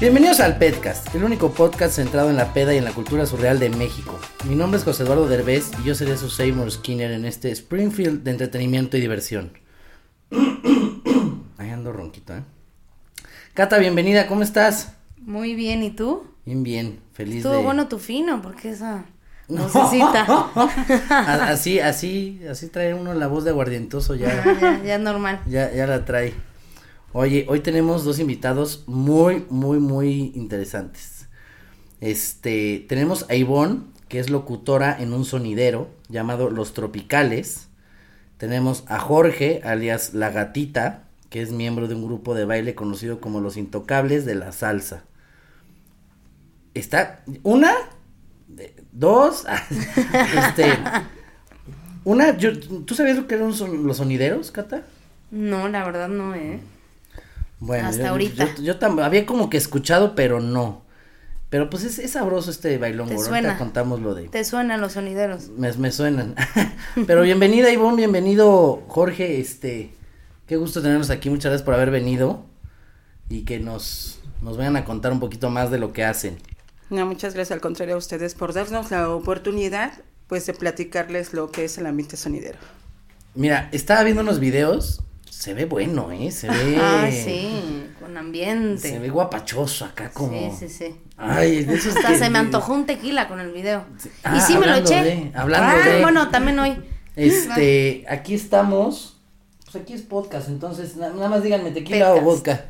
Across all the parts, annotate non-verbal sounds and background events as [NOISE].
Bienvenidos al Pedcast, el único podcast centrado en la peda y en la cultura surreal de México. Mi nombre es José Eduardo Derbez y yo seré su Seymour Skinner en este Springfield de entretenimiento y diversión. [COUGHS] Ahí ando ronquito, ¿eh? Cata, bienvenida, ¿cómo estás? Muy bien, ¿y tú? Bien, bien, feliz Estuvo de... bueno tu fino, porque esa [LAUGHS] vocecita. Así, así, así trae uno la voz de aguardientoso ya. ya, ya normal. Ya, ya la trae. Oye, hoy tenemos dos invitados muy, muy, muy interesantes. Este, tenemos a Ivonne, que es locutora en un sonidero llamado Los Tropicales. Tenemos a Jorge, alias La Gatita, que es miembro de un grupo de baile conocido como Los Intocables de la Salsa. Está, una, de- dos, [LAUGHS] este, una, yo, ¿tú sabías lo que eran los sonideros, Cata? No, la verdad no, ¿eh? Bueno, Hasta yo, ahorita. Yo, yo había como que escuchado, pero no. Pero pues es, es sabroso este bailongo. Te Ahorita suena. contamos lo de. Te suenan los sonideros. Me, me suenan. [LAUGHS] pero bienvenida, Ivonne, bienvenido, Jorge. Este, qué gusto tenernos aquí. Muchas gracias por haber venido y que nos, nos vayan a contar un poquito más de lo que hacen. No, muchas gracias al contrario a ustedes por darnos la oportunidad pues de platicarles lo que es el ambiente sonidero. Mira, estaba viendo unos videos. Se ve bueno, ¿eh? Se ve. Ah, sí, con ambiente. Se ve guapachoso acá como. Sí, sí, sí. Ay, de esos Hasta que- se me antojó un tequila con el video. Ah, y sí me lo eché. de- hablando ah, de- bueno, también hoy. Este, aquí estamos. Pues aquí es podcast, entonces na- nada más díganme tequila o vodka.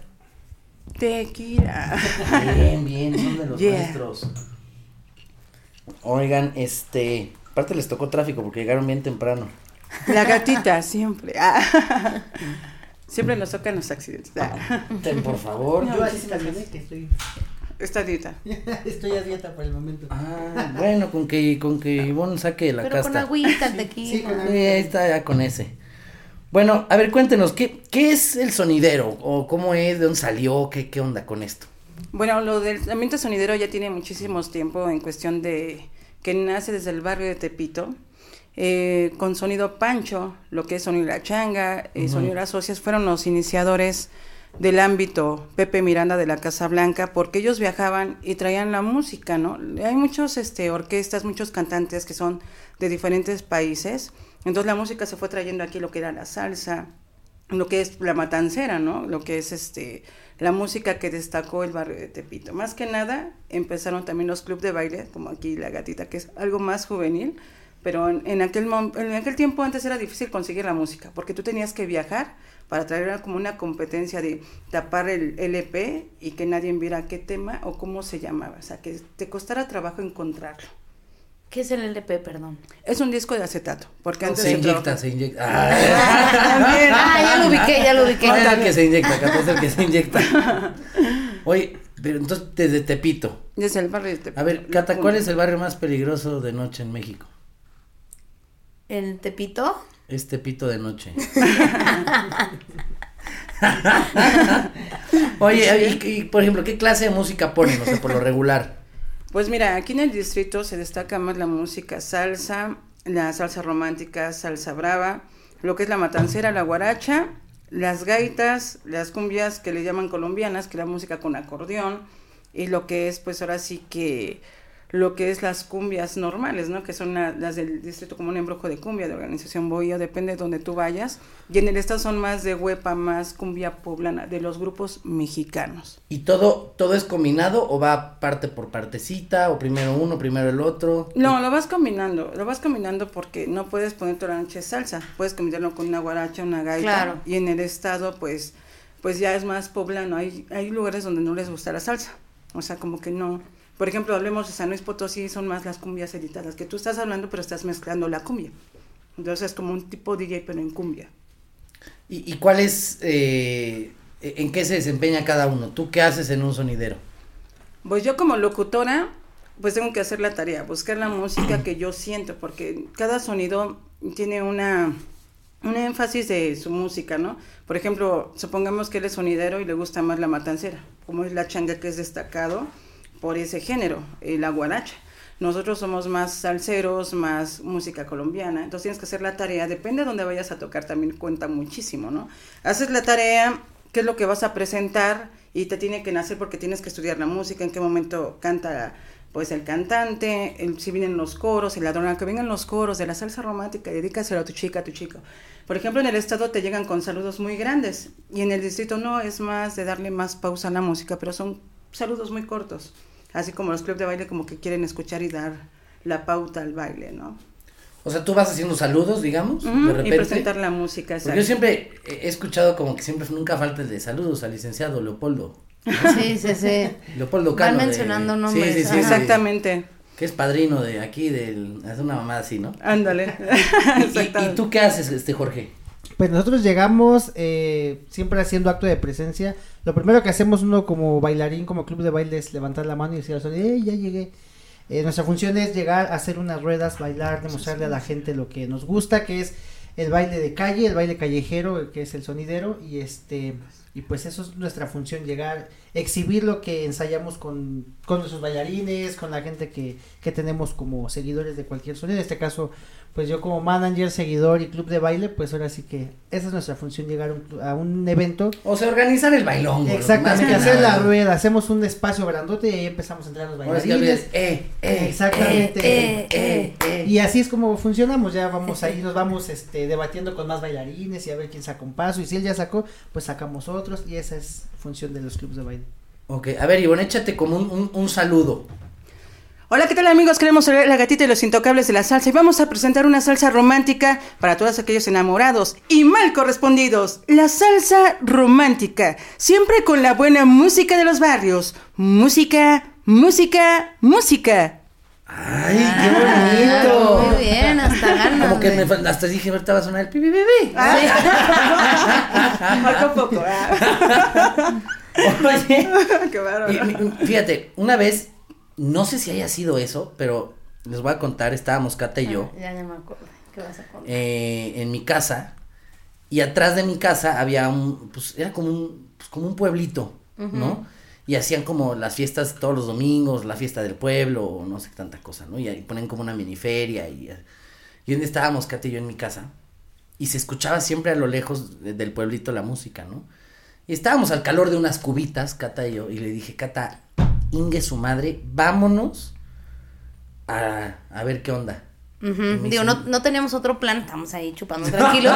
Tequila. Bien, bien, son de los [LAUGHS] Yeah. nuestros. Oigan, este, aparte les tocó tráfico porque llegaron bien temprano. La gatita, siempre. Ah. [LAUGHS] Siempre nos tocan los accidentes. Ah. Ten, por favor. Yo así me que estoy, Esta dieta. [LAUGHS] estoy a dieta por el momento. Ah, bueno, con que, con que Ivonne saque la Pero con casta. agüita el tequila. Sí, con Sí, ahí está ya con ese. Bueno, a ver, cuéntenos, ¿qué, qué es el sonidero? ¿O cómo es? ¿De dónde salió? ¿Qué, qué onda con esto? Bueno, lo del ambiente sonidero ya tiene muchísimos tiempo en cuestión de que nace desde el barrio de Tepito. Eh, con sonido Pancho, lo que es sonido La Changa, eh, sonido Las Socias, fueron los iniciadores del ámbito Pepe Miranda de la Casa Blanca, porque ellos viajaban y traían la música, ¿no? Hay muchos este, orquestas, muchos cantantes que son de diferentes países, entonces la música se fue trayendo aquí lo que era la salsa, lo que es la matancera, ¿no? Lo que es este la música que destacó el barrio de Tepito. Más que nada empezaron también los clubes de baile, como aquí la gatita, que es algo más juvenil, pero en, en aquel en aquel tiempo antes era difícil conseguir la música, porque tú tenías que viajar para traer como una competencia de tapar el LP y que nadie viera qué tema o cómo se llamaba, o sea, que te costara trabajo encontrarlo. ¿Qué es el LP, perdón? Es un disco de acetato, porque antes Se inyecta, se inyecta. [LAUGHS] Ah. Ah, ya lo ubiqué, ya lo ubiqué. No es el que se inyecta, el que se inyecta. Oye, pero entonces desde Tepito. Desde el barrio de Tepito. A ver, Cata, ¿cuál es el barrio más peligroso de noche en México? ¿El Tepito? Es Tepito de noche. [LAUGHS] Oye, y, y, por ejemplo, ¿qué clase de música ponen? O sea, por lo regular. Pues mira, aquí en el distrito se destaca más la música salsa, la salsa romántica, salsa brava, lo que es la matancera, la guaracha, las gaitas, las cumbias que le llaman colombianas, que es la música con acordeón, y lo que es pues ahora sí que lo que es las cumbias normales, ¿no? Que son la- las del Distrito Común Embrujo de Cumbia, de Organización Bohío, depende de donde tú vayas. Y en el estado son más de huepa, más cumbia poblana, de los grupos mexicanos. ¿Y todo, todo es combinado o va parte por partecita o primero uno, primero el otro? No, lo vas combinando, lo vas combinando porque no puedes poner toda la noche salsa, puedes combinarlo con una guaracha, una gaita. Claro. Y en el estado, pues, pues ya es más poblano, hay, hay lugares donde no les gusta la salsa, o sea, como que no. Por ejemplo, hablemos de San Luis Potosí, son más las cumbias editadas, que tú estás hablando pero estás mezclando la cumbia. Entonces es como un tipo DJ pero en cumbia. ¿Y, y cuál es, eh, en qué se desempeña cada uno? ¿Tú qué haces en un sonidero? Pues yo como locutora, pues tengo que hacer la tarea, buscar la música que yo siento, porque cada sonido tiene una, un énfasis de su música, ¿no? Por ejemplo, supongamos que él es sonidero y le gusta más la matancera, como es la changa que es destacado por ese género, eh, la guaracha. Nosotros somos más salseros, más música colombiana, entonces tienes que hacer la tarea, depende de dónde vayas a tocar, también cuenta muchísimo, ¿no? Haces la tarea, qué es lo que vas a presentar y te tiene que nacer porque tienes que estudiar la música, en qué momento canta pues el cantante, el, si vienen los coros, el ladrón, que vengan los coros de la salsa romántica, dedícaselo a tu chica, a tu chico. Por ejemplo, en el estado te llegan con saludos muy grandes y en el distrito no, es más de darle más pausa a la música, pero son saludos muy cortos, así como los clubes de baile como que quieren escuchar y dar la pauta al baile, ¿no? O sea, tú vas haciendo saludos, digamos, Ujú, de y repente. presentar la música. Porque yo exacto. siempre he escuchado como que siempre nunca falta el de saludos al licenciado Leopoldo. Sí, sí, sí. Leopoldo Van Cano. de- mencionando nombres, Sí, sí, sí, ajá. Exactamente, Que es padrino de aquí, del, es una mamada así, ¿no? ándale. ¿Y, [LAUGHS] y, y tú qué haces, este Jorge? Pues nosotros llegamos eh, siempre haciendo acto de presencia. Lo primero que hacemos uno como bailarín, como club de baile, es levantar la mano y decir al sonido, "Eh, ya llegué. Eh, nuestra función es llegar a hacer unas ruedas, bailar, demostrarle a la gente lo que nos gusta, que es el baile de calle, el baile callejero, que es el sonidero, y este, y pues eso es nuestra función, llegar, exhibir lo que ensayamos con, con nuestros bailarines, con la gente que, que tenemos como seguidores de cualquier sonido, en este caso, pues yo como manager, seguidor y club de baile, pues ahora sí que esa es nuestra función, llegar a un, a un evento. O sea, organizar el bailón. Exactamente, hacer nada. la rueda, hacemos un espacio grandote y ahí empezamos a entrar los Ahora sí que bailarines. olvides, eh, eh, Exactamente. eh, eh, eh. Y así es como funcionamos, ya vamos ahí, [LAUGHS] nos vamos este debatiendo con más bailarines y a ver quién saca un paso y si él ya sacó, pues sacamos otros y esa es función de los clubes de baile. Ok, a ver, Ivonne, échate como un, un, un saludo. Hola, ¿qué tal amigos? Queremos ser la gatita y los intocables de la salsa y vamos a presentar una salsa romántica para todos aquellos enamorados y mal correspondidos. La salsa romántica, siempre con la buena música de los barrios. Música, música, música. Ay, qué Ah, bonito. Muy bien, hasta ganas. Como que me hasta dije, ahorita va a sonar el pipi pipi. [LAUGHS] Falta poco. ah. [LAUGHS] Oye, [LAUGHS] Qué bárbaro. fíjate, una vez, no sé si haya sido eso, pero les voy a contar, estábamos Cata y yo. Ya, ya me acuerdo. ¿Qué vas a contar? eh, en mi casa y atrás de mi casa había un, pues era como un, pues, como un pueblito, ¿no? Y hacían como las fiestas todos los domingos, la fiesta del pueblo, o no sé qué tanta cosa, ¿no? Y ahí ponen como una miniferia y, y donde estábamos Cata y yo en mi casa y se escuchaba siempre a lo lejos de- del pueblito la música, ¿no? Y estábamos al calor de unas cubitas, Cata y yo, y le dije, Cata, ingue su madre, vámonos a, a ver qué onda. Digo, no, no teníamos otro plan, estamos ahí chupando [LAUGHS] tranquilos.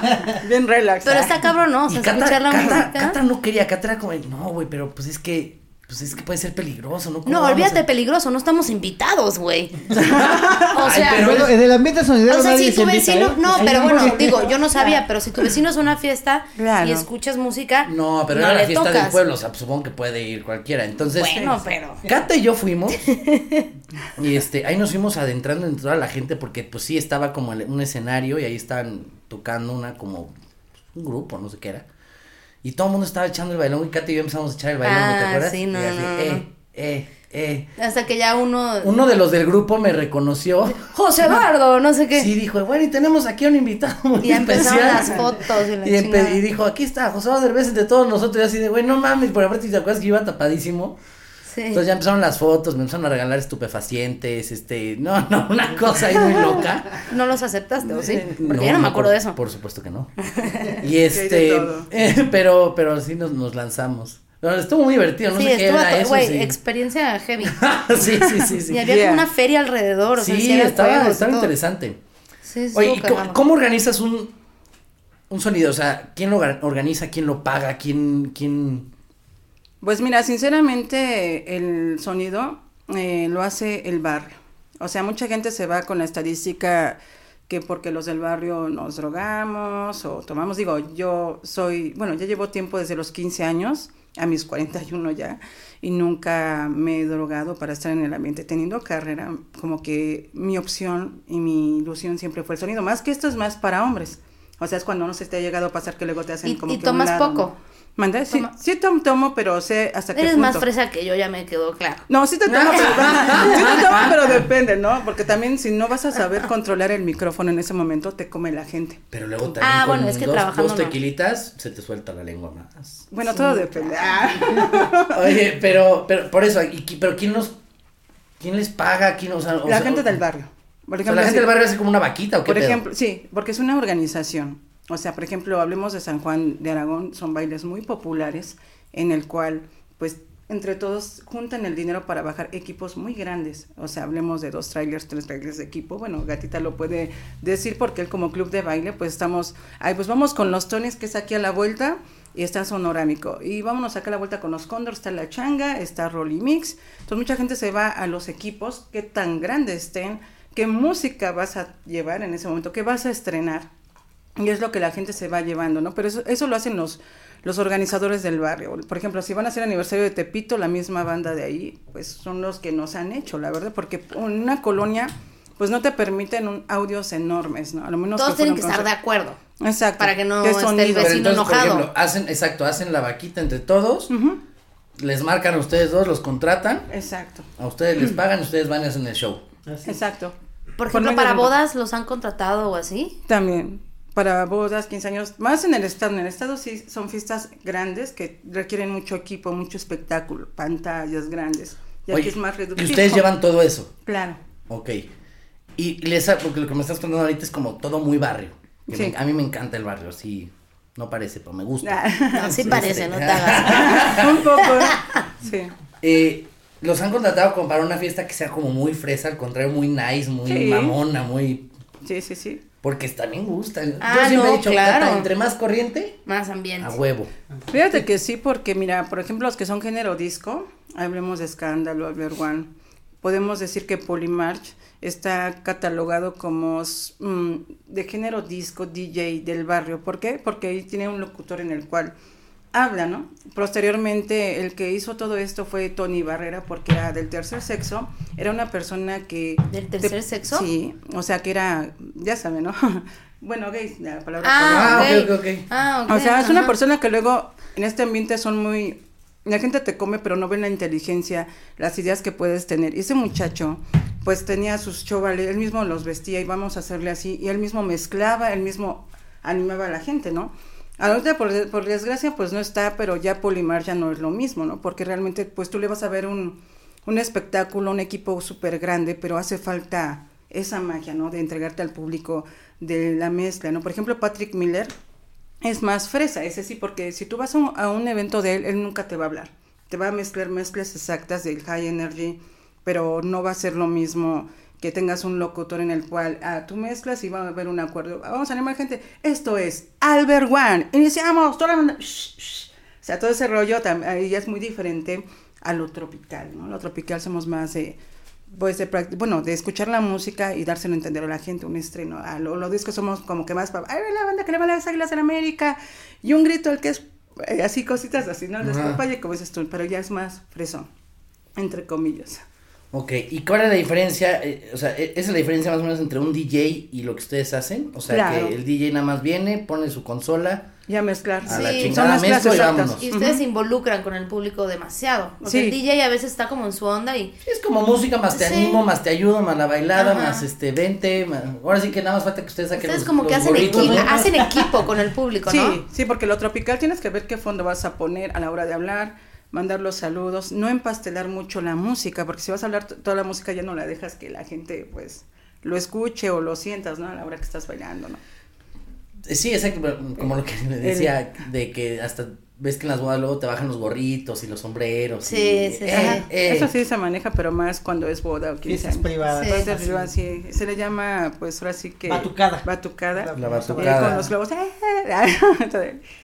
[LAUGHS] Bien relax. Pero está cabrón, ¿no? O sea, y Cata, escuchar la Cata- música. Cata no quería, Cata era como, no, güey, pero pues es que, pues es que puede ser peligroso, ¿no? ¿Cómo No, olvídate a- peligroso, no estamos invitados, güey. [LAUGHS] [LAUGHS] o sea, pero- Bueno, en el ambiente sonidero o sea, nadie si se tu invita, vecino, ¿eh? no, pero no bueno, digo, yo no sabía, pero si tu vecino es una fiesta Claro. y escuchas música, No, pero no era la fiesta del tocas. pueblo, o sea, pues, supongo que puede ir cualquiera. Entonces, Bueno, pero Cata y yo fuimos [LAUGHS] y este, ahí nos fuimos adentrando en toda la gente porque pues sí estaba como un escenario y ahí estaban tocando una como un grupo, no sé qué era. Y todo el mundo estaba echando el bailón y Cata y yo empezamos a echar el bailón, ¿no ¿te Ah, acuerdas? sí, no, y así, no, eh, eh, eh. hasta que ya uno Uno de los del grupo me reconoció. José Eduardo, no sé qué. Sí, dijo, bueno, y tenemos aquí a un invitado muy y empezaron especial. las fotos y la Y, empe- y dijo, aquí está, José Derbez de todos nosotros. Y así de, güey, no mames, por aparte, ¿te acuerdas que iba tapadísimo? Sí. Entonces ya empezaron las fotos, me empezaron a regalar estupefacientes, este, no, no, una cosa ahí muy loca. [LAUGHS] ¿No los aceptaste o sí? Porque No, yo no me acuerdo por- de eso. Por supuesto que no. [LAUGHS] Y este, eh, pero, pero sí nos, nos lanzamos. No, estuvo muy divertido, no sí, sé qué era eso. güey, sí. experiencia heavy. [LAUGHS] sí, sí, sí, sí. Y había Yeah. como una feria alrededor, o sea, Sí, estaba, juegos estaba interesante. Sí, Oye, ¿y cómo, cómo organizas un, un sonido? O sea, ¿quién lo orga- organiza? ¿Quién lo paga? ¿Quién, quién...? Pues mira, sinceramente el sonido eh, lo hace el barrio. O sea, mucha gente se va con la estadística que porque los del barrio nos drogamos o tomamos, digo, yo soy, bueno, ya llevo tiempo desde los 15 años a mis 41 ya y nunca me he drogado para estar en el ambiente. Teniendo carrera, como que mi opción y mi ilusión siempre fue el sonido, más que esto es más para hombres. O sea, es cuando no se te ha llegado a pasar que luego te hacen como y que a un tomas lado, poco. ¿no? ¿Mande? Sí, sí tom- tomo, pero sé hasta qué Eres punto. más fresa que yo, ya me quedó claro. No, sí te tomo, pero, [LAUGHS] [LAUGHS] sí te tomo, pero depende, ¿no? Porque también si no vas a saber controlar el micrófono en ese momento, te come la gente. Pero luego también Ah, con bueno, es que dos, trabajando dos no. tequilitas se te suelta la lengua más. Bueno, todo depende. Ah. [LAUGHS] Oye, pero, pero por eso, ¿y, pero quién los, quién les paga? ¿Quién, o sea, o La sea, gente del barrio. Por o sea, ejemplo, la gente del barrio hace como una vaquita o qué Por pedo? ejemplo, sí, porque es una organización. O sea, por ejemplo, hablemos de San Juan de Aragón, son bailes muy populares en el cual, pues, entre todos juntan el dinero para bajar equipos muy grandes. O sea, hablemos de dos trailers, tres trailers de equipo. Bueno, Gatita lo puede decir porque él como club de baile, pues estamos, ay, pues vamos con los Tonis, que es aquí a la vuelta, y está Sonorámico. Y vámonos acá a la vuelta con los Condors, está La Changa, está Rolly Mix. Entonces mucha gente se va a los equipos, qué tan grandes estén, qué música vas a llevar en ese momento, qué vas a estrenar. Y es lo que la gente se va llevando, ¿no? Pero eso, eso lo hacen los, los organizadores del barrio. Por ejemplo, si van a hacer aniversario de Tepito, la misma banda de ahí, pues son los que nos han hecho, la verdad, porque en una colonia, pues no te permiten un, audios enormes, ¿no? A lo menos Todos tienen que estar de acuerdo. Exacto. para que no ¿Qué esté el? Pero vecino entonces, por enojado. ejemplo, hacen, exacto, hacen la vaquita entre todos, les marcan a ustedes dos, los contratan, Exacto, a ustedes les pagan, ustedes van y hacen el show. Así. exacto. Por ejemplo, para bodas los han contratado o así. También, para bodas, 15 años, más en el estado. En el estado sí son fiestas grandes que requieren mucho equipo, mucho espectáculo, pantallas grandes. Y aquí Oye, es más y reducido. ustedes llevan todo eso. Claro. Ok. Y les ha- porque lo que me estás contando ahorita es como todo muy barrio. que Sí. me- a mí me encanta el barrio, sí. No parece, pero me gusta. [LAUGHS] No, sí parece, no te hagas. [LAUGHS] Un poco. Sí. Eh, los han contratado como para una fiesta que sea como muy fresa, al contrario, muy nice, muy Sí. mamona, muy. Sí, sí, sí. Porque también gustan. Ah, Yo siempre no, he dicho, claro. Cata, entre más corriente, Más ambiente. a huevo. Fíjate que sí, porque mira, por ejemplo, los que son género disco, hablemos de Escándalo, Albert One, podemos decir que Polymarch está catalogado como mm, de género disco DJ del barrio. ¿Por qué? Porque ahí tiene un locutor en el cual habla, ¿no? Posteriormente, el que hizo todo esto fue Tony Barrera, porque era del tercer sexo, era una persona que... ¿Del tercer sexo? Sí, o sea que era, ya saben, ¿no? [LAUGHS] bueno, gay, la palabra Ah, Ah, ok. ok, ok, ok. Ah, ok, o sea, es una persona que luego en este ambiente son muy... La gente te come, pero no ven la inteligencia, las ideas que puedes tener. Y ese muchacho, pues tenía sus chovales, él mismo los vestía y vamos a hacerle así, y él mismo mezclaba, él mismo animaba a la gente, ¿no? Ahorita, por, por desgracia, pues no está, pero ya Polimar ya no es lo mismo, ¿no? Porque realmente, pues tú le vas a ver un, un espectáculo, un equipo súper grande, pero hace falta esa magia, ¿no? De entregarte al público de la mezcla, ¿no? Por ejemplo, Patrick Miller, es más fresa, ese sí, porque si tú vas a un, a un evento de él, él nunca te va a hablar. Te va a mezclar mezclas exactas del high energy, pero no va a ser lo mismo que tengas un locutor en el cual ah, tú mezclas y va a haber un acuerdo. Ah, Vamos a animar gente. Esto es Albert One. Iniciamos. Toda la banda. Shh, shh. O sea, todo ese rollo tam- ahí ya es muy diferente a lo tropical, ¿no? Lo tropical somos más de, pues de, bueno, de escuchar la música y dárselo a entender a la gente, un estreno. A lo, los discos somos como que más para, ay, la banda que le va a las águilas en América, y un grito el que es, eh, así cositas así, ¿no? Despapalle, como dices tú, pero ya es más fresón, entre comillas. Ok, ¿y cuál es la diferencia? eh, o sea, e- ¿esa es la diferencia más o menos entre un DJ y lo que ustedes hacen? O sea, Claro. que el DJ nada más viene, pone su consola, Ya mezclar. A la Sí, chingada, son mezclas y exactas. vámonos. Y ustedes se involucran con el público demasiado. O sea, Sí. el DJ a veces está como en su onda y es como música, más te Sí. animo, más te ayudo, más la bailada, Ajá. más este, vente, más- ahora sí que nada más falta que ustedes saquen ustedes los, como que hacen equipo, ¿no? hacen equipo con el público, ¿no? Sí, sí, porque lo tropical tienes que ver qué fondo vas a poner a la hora de hablar, mandar los saludos, no empastelar mucho la música, porque si vas a hablar toda la música ya no la dejas que la gente pues lo escuche o lo sientas, ¿no? A la hora que estás bailando, ¿no? Eh, Sí, exacto, como lo que le decía, de que hasta ves que en las bodas luego te bajan los gorritos y los sombreros. Sí, y- sí, eh, sí. eh. Eso sí se maneja, pero más cuando es boda o 15 Fiestas años. privadas. Sí. Arriba, sí, se le llama, pues ahora sí que. Batucada. Batucada. La- La Y batucada. con los globos. [LAUGHS]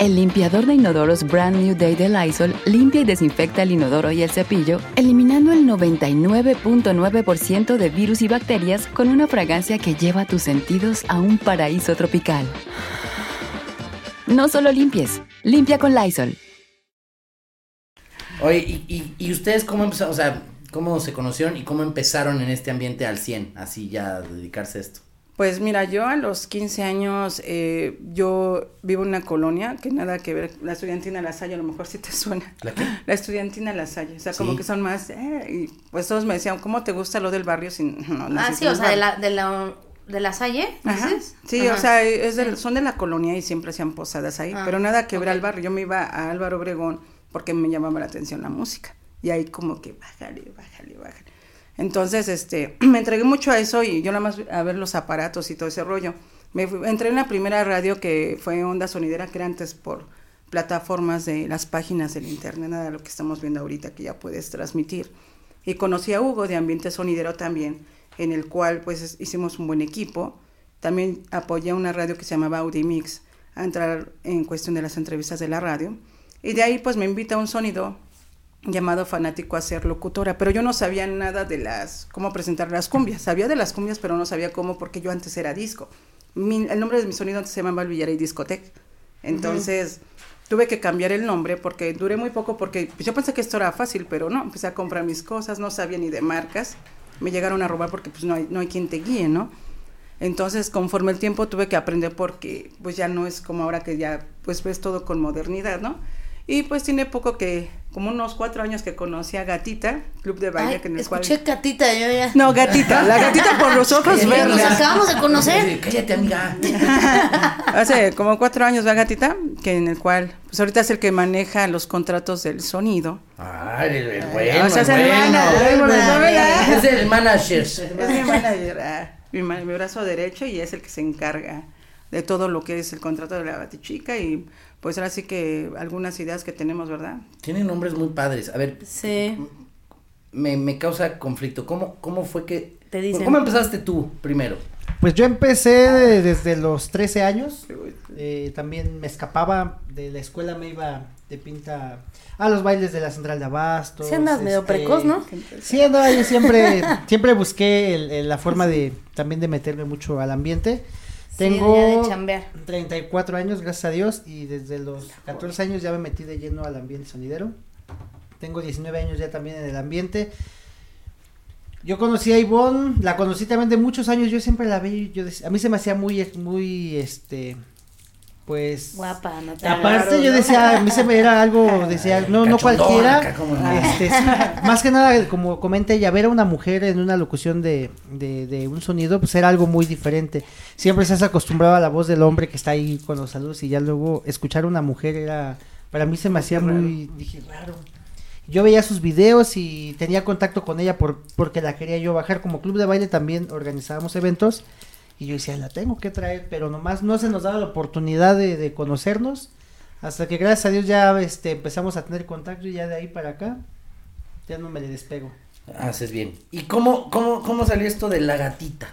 El limpiador de inodoros Brand New Day de Lysol limpia y desinfecta el inodoro y el cepillo, eliminando el 99.9% de virus y bacterias con una fragancia que lleva tus sentidos a un paraíso tropical. No solo limpies, limpia con Lysol. Oye, ¿y, ustedes cómo empezaron, o sea, cómo se conocieron y cómo empezaron en este ambiente al 100, así ya dedicarse a esto? Pues mira, yo a los 15 años, eh, yo vivo en una colonia que nada que ver, la estudiantina La Salle, a lo mejor sí te suena. ¿La qué? La estudiantina La Salle, o sea, como que son más, eh, y pues todos me decían, ¿cómo te gusta lo del barrio sin [LAUGHS] no, Ah, sí, o el sea, de barrio?" la, de la, de la Salle, Ajá. dices? Sí, Ajá. o sea, es del- son de la colonia y siempre hacían posadas ahí, Ah, pero nada que ver al barrio. Yo me iba a Álvaro Obregón porque me llamaba la atención la música. Y ahí como que bájale, bájale. Entonces, este, [CLEARS THROAT] me entregué mucho a eso y yo nada más a ver los aparatos y todo ese rollo. Me fui- entré en la primera radio que fue Onda Sonidera, que era antes por plataformas de las páginas del internet, nada de lo que estamos viendo ahorita que ya puedes transmitir. Y conocí a Hugo de Ambiente Sonidero también, en el cual pues es- hicimos un buen equipo. También apoyé una radio que se llamaba Audimix a entrar en cuestión de las entrevistas de la radio. Y de ahí pues me invita a un sonido llamado fanático a ser locutora, pero yo no sabía nada de las, cómo presentar las cumbias. Sabía de las cumbias, pero no sabía cómo porque yo antes era disco. Mi- el nombre de mi sonido antes se llamaba El Villarey Discotec. Entonces tuve que cambiar el nombre porque duré muy poco porque pues, yo pensé que esto era fácil, pero no, empecé a comprar mis cosas, no sabía ni de marcas. Me llegaron a robar porque pues no hay, no hay quien te guíe, ¿no? Entonces, conforme el tiempo tuve que aprender porque pues ya no es como ahora que ya pues ves todo con modernidad, ¿no? Y pues tiene poco que, como unos cuatro años que conocí a Gatita, club de baile Ay, que en el escuché cual... Catita, yo ya. No, Gatita, la gatita por los ojos verdes. Nos acabamos de conocer. Cállate, amiga. [LAUGHS] Hace como cuatro años, ¿verdad, Gatita? Que en el cual, pues ahorita es el que maneja los contratos del sonido. Ay, el, el bueno, o sea, es el bueno. manager. Es el manager. Es mi manager, ah, mi, ma- mi brazo derecho y es el que se encarga de todo lo que es el contrato de la batichica y pues ahora sí que algunas ideas que tenemos, ¿verdad? Tienen nombres muy padres. A ver, Sí. me, me causa conflicto. ¿Cómo, ¿Cómo fue que... Te dicen. ¿Cómo empezaste tú primero? Pues yo empecé de- desde los 13 años. eh, también me escapaba de la escuela, me iba de pinta a los bailes de la central de Abastos. Sí andas medio precoz, ¿no? Sí, andaba yo siempre, siempre busqué el- el- la forma de también de meterme mucho al ambiente. Sí, Tengo de chambear. 34 años, gracias a Dios, y desde los 14 años ya me metí de lleno al ambiente sonidero. Tengo 19 años ya también en el ambiente. Yo conocí a Ivonne, la conocí también de muchos años, yo siempre la vi, yo dec- a mí se me hacía muy, muy, este, pues... Guapa, no te Aparte yo decía, a mí se me era algo, [LAUGHS] decía, no, no cualquiera, este, sí, más que nada, como comenta ella, ver a una mujer en una locución de, de, de un sonido, pues era algo muy diferente. Siempre se has acostumbrado a la voz del hombre que está ahí con los saludos y ya luego escuchar a una mujer era, para mí se me hacía muy, dije, raro. Yo veía sus videos y tenía contacto con ella por, porque la quería yo bajar. Como club de baile también organizábamos eventos y yo decía, la tengo que traer, pero nomás no se nos daba la oportunidad de, de conocernos. Hasta que gracias a Dios ya este, empezamos a tener contacto y ya de ahí para acá ya no me le despego. Haces bien. ¿Y cómo, cómo, cómo salió esto de la gatita?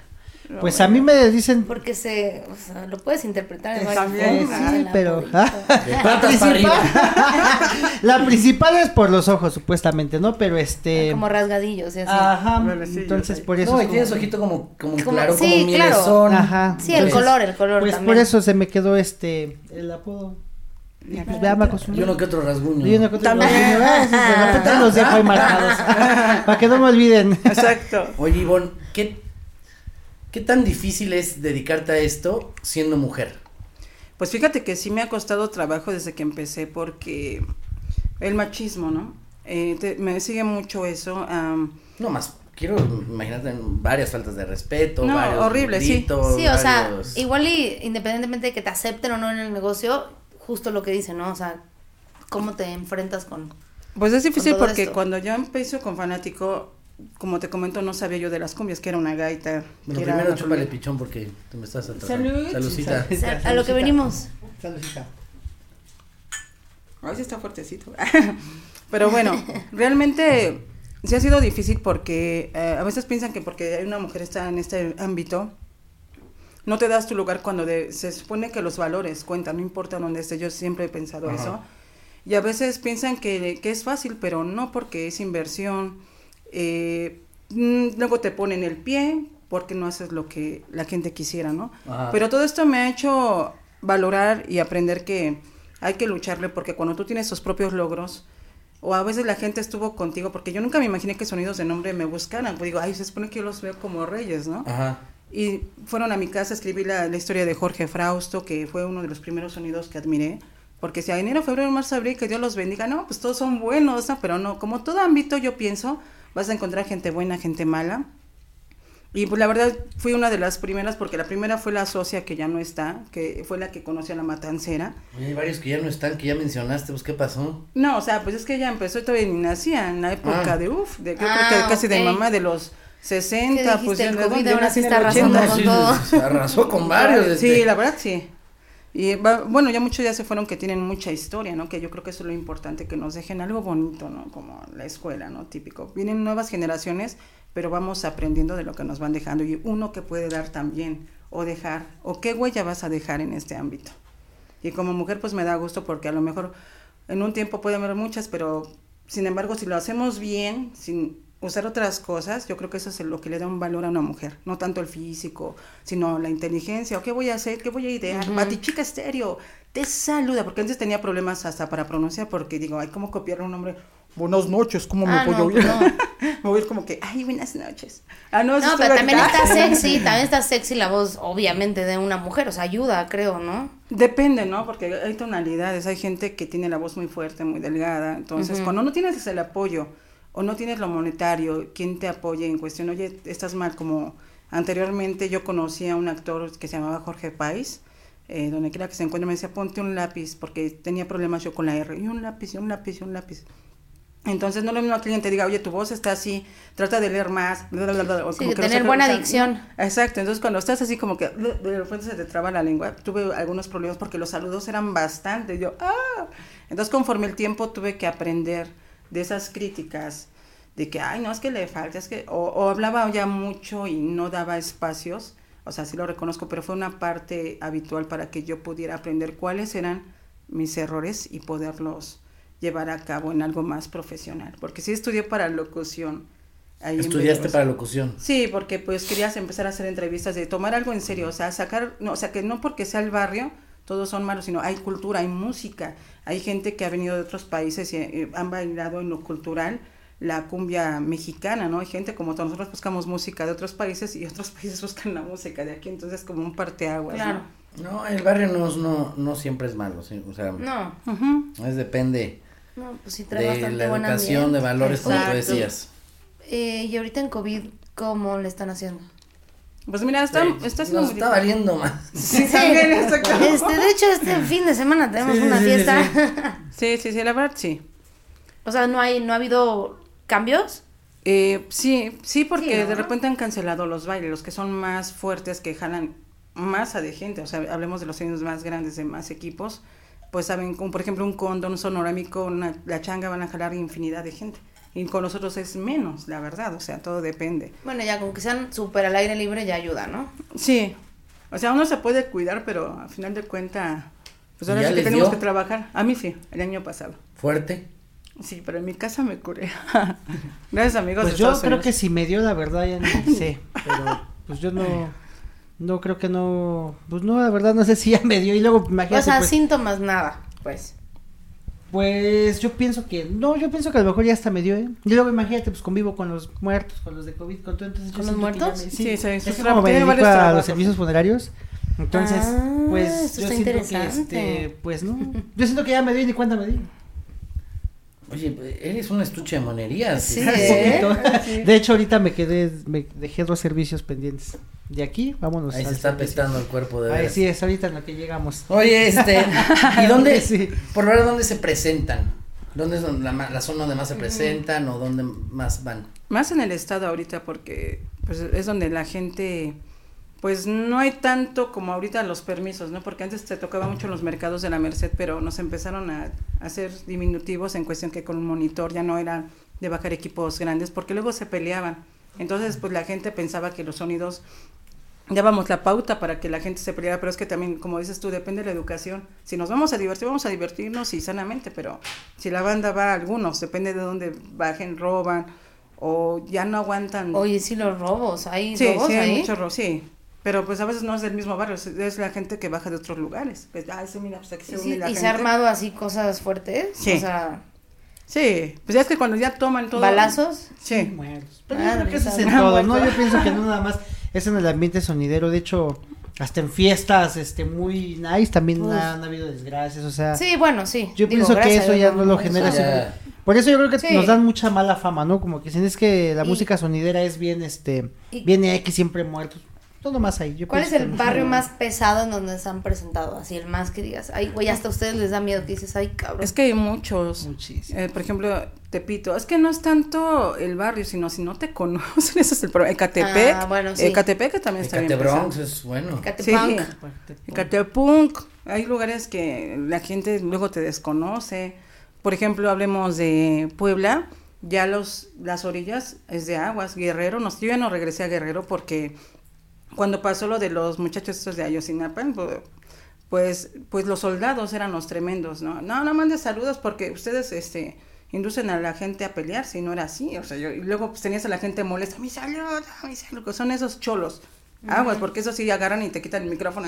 Pues a mí me dicen... Porque se, o sea, lo puedes interpretar de Está varias sí, pero... De La arriba. principal, [LAUGHS] la principal es por los ojos, supuestamente, ¿no? Pero este... Como rasgadillos y así. Ajá, entonces por eso... No, es y tienes ojito como, como, Como- claro, sí, como claro. mielezón. Ajá. Sí, el color, el color Pues también. por eso se me quedó este el apodo. Y pues ya me acostumbré. Y uno que otro rasguño. Y uno que otro También. rasguño, ah, sí, repente los dejo ahí marcados. [LAUGHS] para que no me olviden. Exacto. Oye, Ivonne, ¿qué, ¿qué tan difícil es dedicarte a esto siendo mujer? Pues fíjate que sí me ha costado trabajo desde que empecé porque el machismo, ¿no? Eh, te- me sigue mucho eso. No más, quiero imaginarte varias faltas de respeto, No, varios horrible, sí. gritos, Sí, o sea, varios- igual y independientemente de que te acepten o no en el negocio, justo lo que dice, ¿no? O sea, cómo te enfrentas con... Pues es difícil porque esto. cuando yo empecé con Fanático, como te comento, no sabía yo de las cumbias, que era una gaita. Bueno, primero chúpale pichón porque te me estás atrasando. Salud. Saludcita. O sea, a lo que venimos. Saludcita. Ay, sí está fuertecito. [LAUGHS] Pero bueno, realmente sí ha sido difícil porque eh, a veces piensan que porque hay una mujer está en este ámbito, no te das tu lugar cuando de- se supone que los valores cuentan, no importa dónde estés. Yo siempre he pensado Ajá. eso. Y a veces piensan que, que es fácil, pero no porque es inversión. Eh, mm, luego te ponen el pie porque no haces lo que la gente quisiera, ¿no? Ajá. Pero todo esto me ha hecho valorar y aprender que hay que lucharle porque cuando tú tienes tus propios logros, o a veces la gente estuvo contigo, porque yo nunca me imaginé que sonidos de nombre me buscaran, pues digo, ay, se supone que yo los veo como reyes, ¿no? Ajá. Y fueron a mi casa, escribí la, la historia de Jorge Frausto, que fue uno de los primeros sonidos que admiré. Porque si a enero, febrero, marzo, abril, que Dios los bendiga, no, pues todos son buenos, ¿no? Pero no, como todo ámbito, yo pienso, vas a encontrar gente buena, gente mala. Y pues la verdad fui una de las primeras, porque la primera fue la socia que ya no está, que fue la que conoció a la matancera. Oye, hay varios que ya no están, que ya mencionaste, pues ¿qué pasó? No, o sea, pues es que ella empezó y todavía ni nacía, en la época Ah. de uff, de creo Ah, que casi de mamá de los 60, ¿Qué pues dijiste? ya El de COVID dónde, ahora yo sí nací en está el 80. arrasando con todo. se arrasó con [LAUGHS] varios. Sí, este. la verdad sí. Y bueno, ya muchos ya se fueron que tienen mucha historia, ¿no? Que yo creo que eso es lo importante, que nos dejen algo bonito, ¿no? Como la escuela, ¿no? Típico. Vienen nuevas generaciones, pero vamos aprendiendo de lo que nos van dejando y uno que puede dar también o dejar, o qué huella vas a dejar en este ámbito. Y como mujer pues me da gusto porque a lo mejor en un tiempo puede haber muchas, pero sin embargo si lo hacemos bien, sin usar otras cosas, yo creo que eso es lo que le da un valor a una mujer, no tanto el físico, sino la inteligencia, o qué voy a hacer, qué voy a idear, Batichica Estéreo, te saluda, porque antes tenía problemas hasta para pronunciar, porque digo, ay, ¿cómo copiar un nombre? Buenas noches, ¿cómo me Ah, voy a no, oír? no. [LAUGHS] me voy a ir como que, ay, buenas noches. Ah, no, pero también está sexy, [LAUGHS] también está sexy la voz, obviamente, de una mujer, o sea, ayuda, creo, ¿no? Depende, ¿no? Porque hay tonalidades, hay gente que tiene la voz muy fuerte, muy delgada, entonces cuando no tienes el apoyo o no tienes lo monetario, quien te apoye en cuestión, oye, estás mal, como anteriormente yo conocí a un actor que se llamaba Jorge Pais, eh, donde quiera que se encuentre me decía, ponte un lápiz, porque tenía problemas yo con la R, y un lápiz, y un lápiz, y un lápiz. Entonces no es lo mismo al cliente diga, oye, tu voz está así, trata de leer más, bla, bla, bla, bla", o Sí, que que no tener buena sea, dicción. Exacto, entonces cuando estás así como que de repente se te traba la lengua, tuve algunos problemas porque los saludos eran bastante, yo, ah, entonces conforme el tiempo tuve que aprender de esas críticas, de que, ay, no, es que le falta, es que, o, o hablaba ya mucho y no daba espacios, o sea, sí lo reconozco, pero fue una parte habitual para que yo pudiera aprender cuáles eran mis errores y poderlos llevar a cabo en algo más profesional, porque sí estudié para locución. ahí Estudiaste para locución. Sí, porque pues querías empezar a hacer entrevistas, de tomar algo en serio, o sea, sacar, no, o sea, que no porque sea el barrio, todos son malos, sino hay cultura, hay música, hay gente que ha venido de otros países y eh, han bailado en lo cultural la cumbia mexicana, ¿no? Hay gente como todos, nosotros buscamos música de otros países y otros [LAUGHS] países buscan la música de aquí, entonces como un parteaguas, ¿no? Claro. No, el barrio no, no, no siempre es malo, ¿sí? o sea, No, Ujú. es depende no, pues sí trae de bastante la educación, ambiente. de valores, como tú decías. Eh, y ahorita en COVID, ¿cómo le están haciendo? Pues mira, está, Sí, está siendo nos muy está difícil. valiendo más. [LAUGHS] Sí, también, exacto. Este, de hecho, este fin de semana tenemos Sí, una sí, sí, fiesta. [LAUGHS] Sí, sí, sí, la verdad sí. o sea, no hay, no ha habido cambios. Eh, sí, sí, porque Sí, ¿no? de repente han cancelado los bailes, los que son más fuertes, que jalan masa de gente, o sea, hablemos de los años más grandes, de más equipos, pues saben, como por ejemplo un condo, un sonorámico, una, la changa van a jalar infinidad de gente. Y con nosotros es menos, la verdad, o sea, todo depende. Bueno, ya con que sean súper al aire libre ya ayuda, ¿no? Sí, o sea, uno se puede cuidar, pero al final de cuentas, pues ahora ¿Ya sí que tenemos dio? que trabajar. A mí sí, el año pasado. Fuerte. Sí, pero en mi casa me curé. [LAUGHS] Gracias amigos. Pues de yo Estados creo Unidos. que si me dio la verdad ya ni [LAUGHS] sé, pero pues yo no no creo que no, pues no, la verdad no sé si ya me dio y luego imagínate O sea, pues, síntomas nada, pues. Pues yo pienso que no, yo pienso que a lo mejor ya hasta me dio, ¿eh? Y luego imagínate pues convivo con los muertos, con los de COVID, con todo entonces yo ¿Con los muertos? me- Sí, sí, sí, es como me dedico a los servicios funerarios, entonces Ah, pues yo está siento que interesante. este, pues no, [LAUGHS] yo siento que ya me dio y ni cuenta me di. Oye, eres un estuche de monerías. Sí, [LAUGHS] Un ¿eh? poquito. De hecho, ahorita me quedé, me dejé dos servicios pendientes. De aquí, vámonos. Ahí se está apestando el cuerpo de Ahí sí, es ahorita en lo que llegamos. Oye, este, [LAUGHS] ¿y dónde, Sí. por ver dónde se presentan? ¿Dónde es donde la, ma- la zona donde más se presentan o dónde más van? Más en el estado ahorita porque pues es donde la gente pues no hay tanto como ahorita los permisos, ¿no? Porque antes te tocaba mucho en los mercados de la Merced, pero nos empezaron a hacer diminutivos en cuestión que con un monitor ya no era de bajar equipos grandes porque luego se peleaban. Entonces, pues la gente pensaba que los sonidos dábamos la pauta para que la gente se peleara, pero es que también, como dices tú, depende de la educación. Si nos vamos a divertir, vamos a divertirnos y sanamente, pero si la banda va a algunos, depende de dónde bajen, roban o ya no aguantan. Oye, sí, los robos, hay sí, robos sí, hay ahí. mucho ro- sí. Pero pues a veces no es del mismo barrio, es, la gente que baja de otros lugares. Pues, ah, sí, mira, pues aquí se Sí, une la y se ha armado así cosas fuertes, Sí. o sea, Sí, pues ya es que cuando ya toman todo. balazos. Sí. Muertos. Pero Ah, yo creo que eso es risa. en todo, ¿no? Yo pienso que no nada más es en el ambiente sonidero. De hecho, hasta en fiestas, este, muy nice, también Uf. han habido desgracias, o sea. Sí, bueno, sí. Yo Digo, pienso que eso ya no lo genera. Por eso yo creo que Sí. nos dan mucha mala fama, ¿no? Como que dicen, es que la Y- música sonidera es bien, este, Y- bien X, siempre muertos. Todo más ahí. Yo ¿Cuál es el barrio más pesado en donde se han presentado? Así, el más que digas, ay, güey, hasta a ustedes les da miedo que dices, ay, cabrón. Es que hay muchos. Muchísimo. Eh, por ejemplo, Tepito, es que no es tanto el barrio, sino si no te [LAUGHS] conocen, ese es el problema. Ecatepec, Ah, bueno, sí. Ecatepec que también está bien Ecatebronx es bueno. Catepunk. Sí. Ecatepunk, hay lugares que la gente luego te desconoce. Por ejemplo, hablemos de Puebla, ya los las orillas es de aguas, Guerrero, nos, yo ya no regresé a Guerrero porque cuando pasó lo de los muchachos estos de Ayotzinapa, pu- pues, pues los soldados eran los tremendos, ¿no? No, no mandes saludos porque ustedes, este, inducen a la gente a pelear, si no era así, o sea, yo, y luego pues tenías a la gente molesta, mi salud, mi salud, son esos cholos, aguas, porque eso sí agarran y te quitan el micrófono,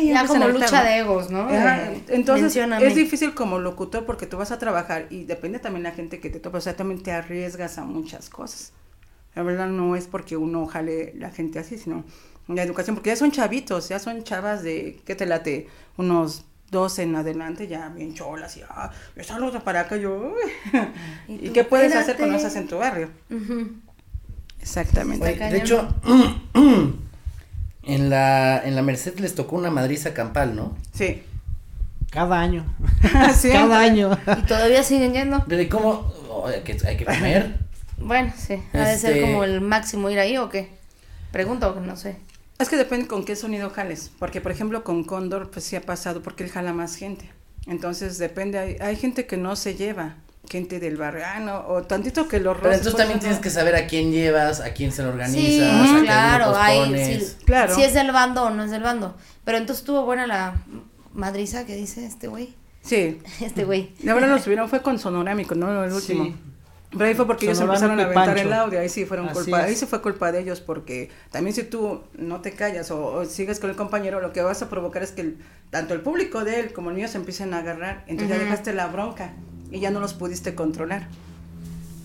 y Ya empiezan como a lucha de egos, ¿no? Ajá, De- Entonces mencióname. es difícil como locutor porque tú vas a trabajar y depende también la gente que te topa, o sea, también te arriesgas a muchas cosas. La verdad no es porque uno jale la gente así, sino la educación, porque ya son chavitos, ya son chavas de, ¿qué te late? Unos 12 en adelante, ya bien cholas y, ah, yo saludo para acá, yo. Y ¿Y, qué puedes hacer cuando estás en tu barrio? Exactamente. Oye, de hecho, [CLEARS THROAT] en la, en la Merced les tocó una madriza campal, ¿no? Sí. Cada año. [LAUGHS] Sí. Cada año. Y todavía siguen yendo. Pero ¿y cómo? Oh, hay, que, hay que comer. [LAUGHS] Bueno, sí. Ha de ser Este- como el máximo ir ahí o qué. Pregunto, no sé. Es que depende con qué sonido jales, porque por ejemplo con Cóndor pues sí ha pasado porque él jala más gente. Entonces depende, hay, hay gente que no se lleva, gente del barrio, ah, no, o tantito que los Pero entonces pues, también no. tienes que saber a quién llevas, a quién se lo organizas, Sí, a qué claro, hay, sí, Claro. si es del bando o no es del bando. Pero entonces estuvo buena la madriza que dice este güey. Sí, [LAUGHS] Este güey. la verdad lo subieron fue con Sonorámico, no el último. Sí. Pero ahí fue porque ellos empezaron a aventar Pancho. el audio, ahí sí fueron Así culpa, es. ahí sí fue culpa de ellos porque también si tú no te callas o, o sigues con el compañero, lo que vas a provocar es que el- tanto el público de él como el mío se empiecen a agarrar, entonces ya Ujú. dejaste la bronca y ya no los pudiste controlar.